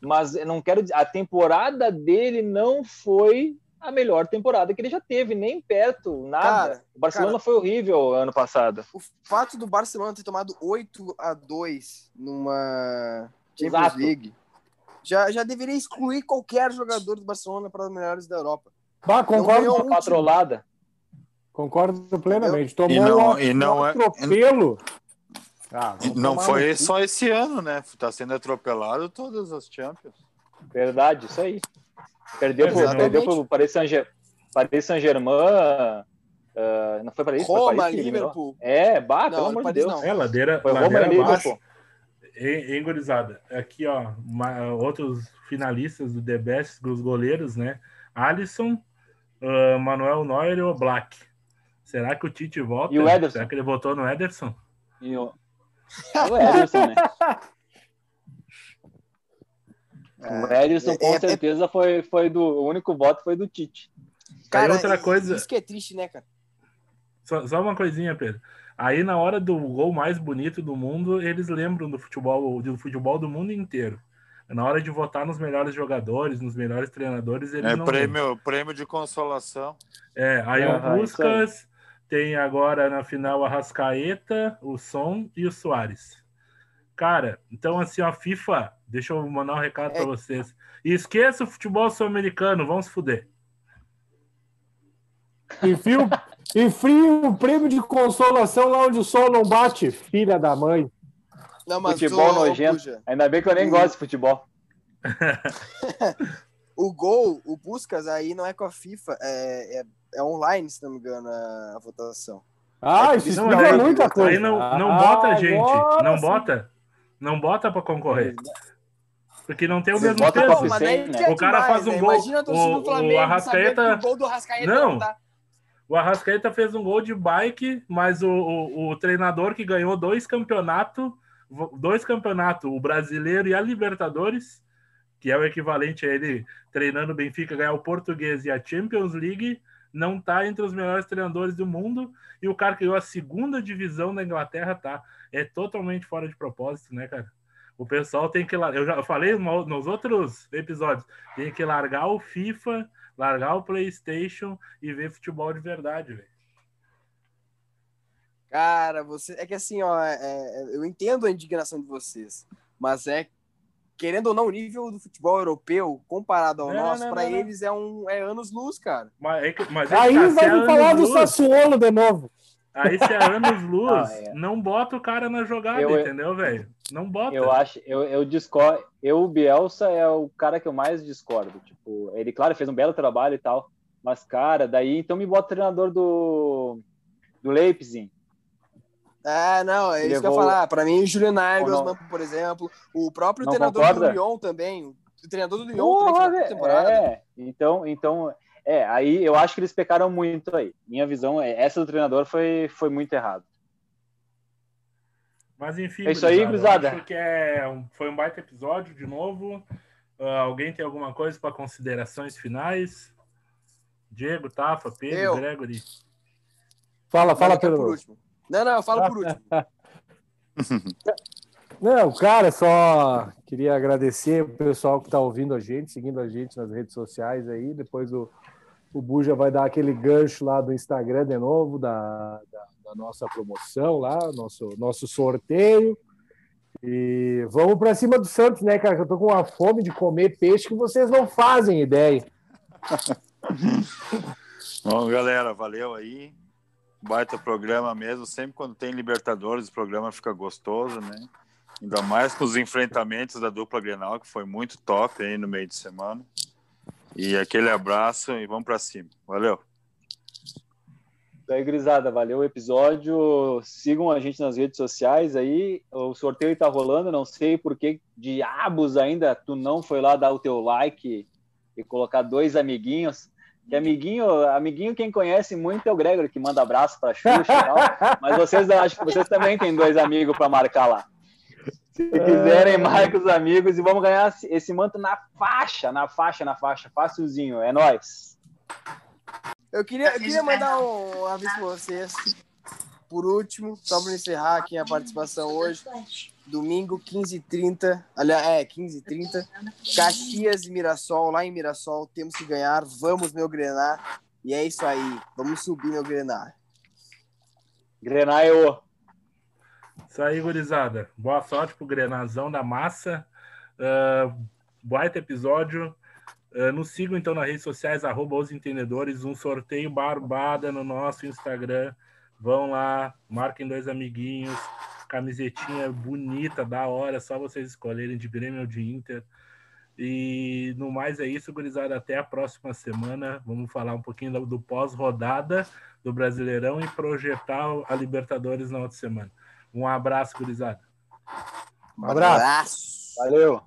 Speaker 5: Mas eu não quero dizer, a temporada dele não foi a melhor temporada que ele já teve, nem perto, nada. Cara, o Barcelona cara, foi horrível ano passado.
Speaker 3: O fato do Barcelona ter tomado 8 a 2 numa Champions Exato. League já, já deveria excluir qualquer jogador do Barcelona para os melhores da Europa.
Speaker 2: Bah, concordo
Speaker 5: com a patrolada.
Speaker 2: Concordo plenamente. Tomou e não, um, e não um é, atropelo.
Speaker 4: Ah, não foi só esse ano, né? Está sendo atropelado todas as Champions.
Speaker 5: Verdade, isso aí. Perdeu para perdeu pro Paris Saint-Germain. uh, não foi para isso?
Speaker 3: Roma, Paris, Liverpool.
Speaker 5: É, bah, não, pelo amor de Deus. Não.
Speaker 1: É, ladeira, foi ladeira Roma, abaixo. Engorizada. Aqui, ó, uma, outros finalistas do The Best, dos goleiros, né? Alisson, uh, Manuel Neuer e o Black. Será que o Tite volta?
Speaker 5: E o Ederson?
Speaker 1: Será que ele votou no Ederson?
Speaker 5: E o, o Ederson, né? O é, Ederson, com é, é, certeza, foi, foi do. O único voto foi do Tite.
Speaker 1: Cara, outra coisa.
Speaker 3: Isso que é triste, né, cara?
Speaker 1: Só, só, uma coisinha, Pedro. Aí, na hora do gol mais bonito do mundo, eles lembram do futebol, do futebol do mundo inteiro. Na hora de votar nos melhores jogadores, nos melhores treinadores, eles
Speaker 4: é
Speaker 1: não.
Speaker 4: Prêmio, prêmio de consolação.
Speaker 1: É, aí uhum, o Buscas tem agora na final a Rascaeta, o Som e o Soares. Cara, então assim, a FIFA, deixa eu mandar um recado é... para vocês. E esqueça o futebol sul-americano, vamos fuder.
Speaker 2: Enfia, enfia o prêmio de consolação lá onde o sol não bate, filha da mãe.
Speaker 5: Não, mas futebol nojento. Puja. Ainda bem que eu nem o... gosto de futebol.
Speaker 3: o gol, o Buscas aí não é com a FIFA, é, é, é online, se não me engano, a, a votação.
Speaker 2: Ah, é isso explica é, muita coisa.
Speaker 1: Aí não, não ah, bota, gente. Não sim. bota. Não bota para concorrer. Porque não tem o mesmo
Speaker 5: bota
Speaker 1: peso.
Speaker 5: né?
Speaker 1: O cara faz um né? gol. Imagina o, o, Flamengo, o Arrascaeta. O gol do Arrascaeta não. Tá... O Arrascaeta fez um gol de bike, mas o, o, o treinador que ganhou dois campeonatos, dois campeonatos, o brasileiro e a Libertadores, que é o equivalente a ele treinando o Benfica ganhar o Português e a Champions League, não tá entre os melhores treinadores do mundo e o cara que ganhou a segunda divisão da Inglaterra tá é totalmente fora de propósito, né, cara? O pessoal tem que eu já falei nos outros episódios, tem que largar o FIFA, largar o PlayStation e ver futebol de verdade, velho.
Speaker 3: Cara, você é que assim, ó, é, é, eu entendo a indignação de vocês, mas é querendo ou não, o nível do futebol europeu comparado ao nosso, para eles é um é anos luz, cara.
Speaker 1: Mas, é que, mas é
Speaker 2: Aí vai me falar do Sassuolo de novo.
Speaker 1: Aí se é anos luz, ah, é. não bota o cara na jogada, eu, entendeu, velho? Não bota.
Speaker 5: Eu acho, eu, eu discordo. Eu, o Bielsa é o cara que eu mais discordo. Tipo, ele, claro, fez um belo trabalho e tal, mas, cara, daí então me bota o treinador do, do Leipzig.
Speaker 3: É, não, é isso que eu ia falar. Para mim, o Julian Nagelsmann, por exemplo, o próprio não treinador concorda? do Lyon também, o treinador do Lyon Porra, também temporada.
Speaker 5: É, então, então, é, aí eu acho que eles pecaram muito aí. Minha visão é essa do treinador foi, foi muito errado.
Speaker 1: Mas enfim,
Speaker 5: é isso aí, Grisada.
Speaker 1: Acho que é um, foi um baita episódio de novo. Uh, alguém tem alguma coisa para considerações finais? Diego, Tafa, Pedro, eu. Gregory.
Speaker 2: Fala, fala, Pedro.
Speaker 3: Não, não, eu falo por último.
Speaker 2: Não, cara, só queria agradecer o pessoal que está ouvindo a gente, seguindo a gente nas redes sociais aí. Depois o, o Buja vai dar aquele gancho lá do Instagram de novo, da, da, da nossa promoção lá, nosso, nosso sorteio. E vamos para cima do Santos, né, cara? Que eu tô com uma fome de comer peixe que vocês não fazem ideia.
Speaker 4: Bom, galera, valeu aí. Baita programa mesmo. Sempre quando tem Libertadores, o programa fica gostoso, né? Ainda mais com os enfrentamentos da dupla Grenal, que foi muito top aí no meio de semana. E aquele abraço e vamos para cima. Valeu.
Speaker 5: E aí, Grisada, valeu o episódio. Sigam a gente nas redes sociais aí. O sorteio está rolando, não sei por que diabos ainda tu não foi lá dar o teu like e colocar dois amiguinhos. Que amiguinho, amiguinho quem conhece muito é o Gregor, que manda abraço para Xuxa e tal. Mas vocês acho que vocês também têm dois amigos para marcar lá. Se quiserem, marque os amigos e vamos ganhar esse manto na faixa, na faixa, na faixa. Facilzinho. É nóis.
Speaker 3: Eu queria, eu queria mandar um aviso para vocês. Por último, só para encerrar aqui a participação hoje. Domingo, 15h30. Aliás, é, 15h30. Caxias e Mirassol, lá em Mirassol. Temos que ganhar. Vamos, meu Grenar. E é isso aí. Vamos subir, meu Grenar.
Speaker 5: Grenar é o.
Speaker 1: Isso aí, gurizada. Boa sorte pro Grenazão da massa. Uh, baita episódio. Uh, nos sigam então nas redes sociais, arroba os entendedores, um sorteio barbada no nosso Instagram. Vão lá, marquem dois amiguinhos, camisetinha bonita, da hora, só vocês escolherem de Grêmio ou de Inter. E no mais é isso, gurizada. Até a próxima semana. Vamos falar um pouquinho do, do pós-rodada do Brasileirão e projetar a Libertadores na outra semana. Um abraço, gurizada.
Speaker 3: Um abraço.
Speaker 5: Valeu.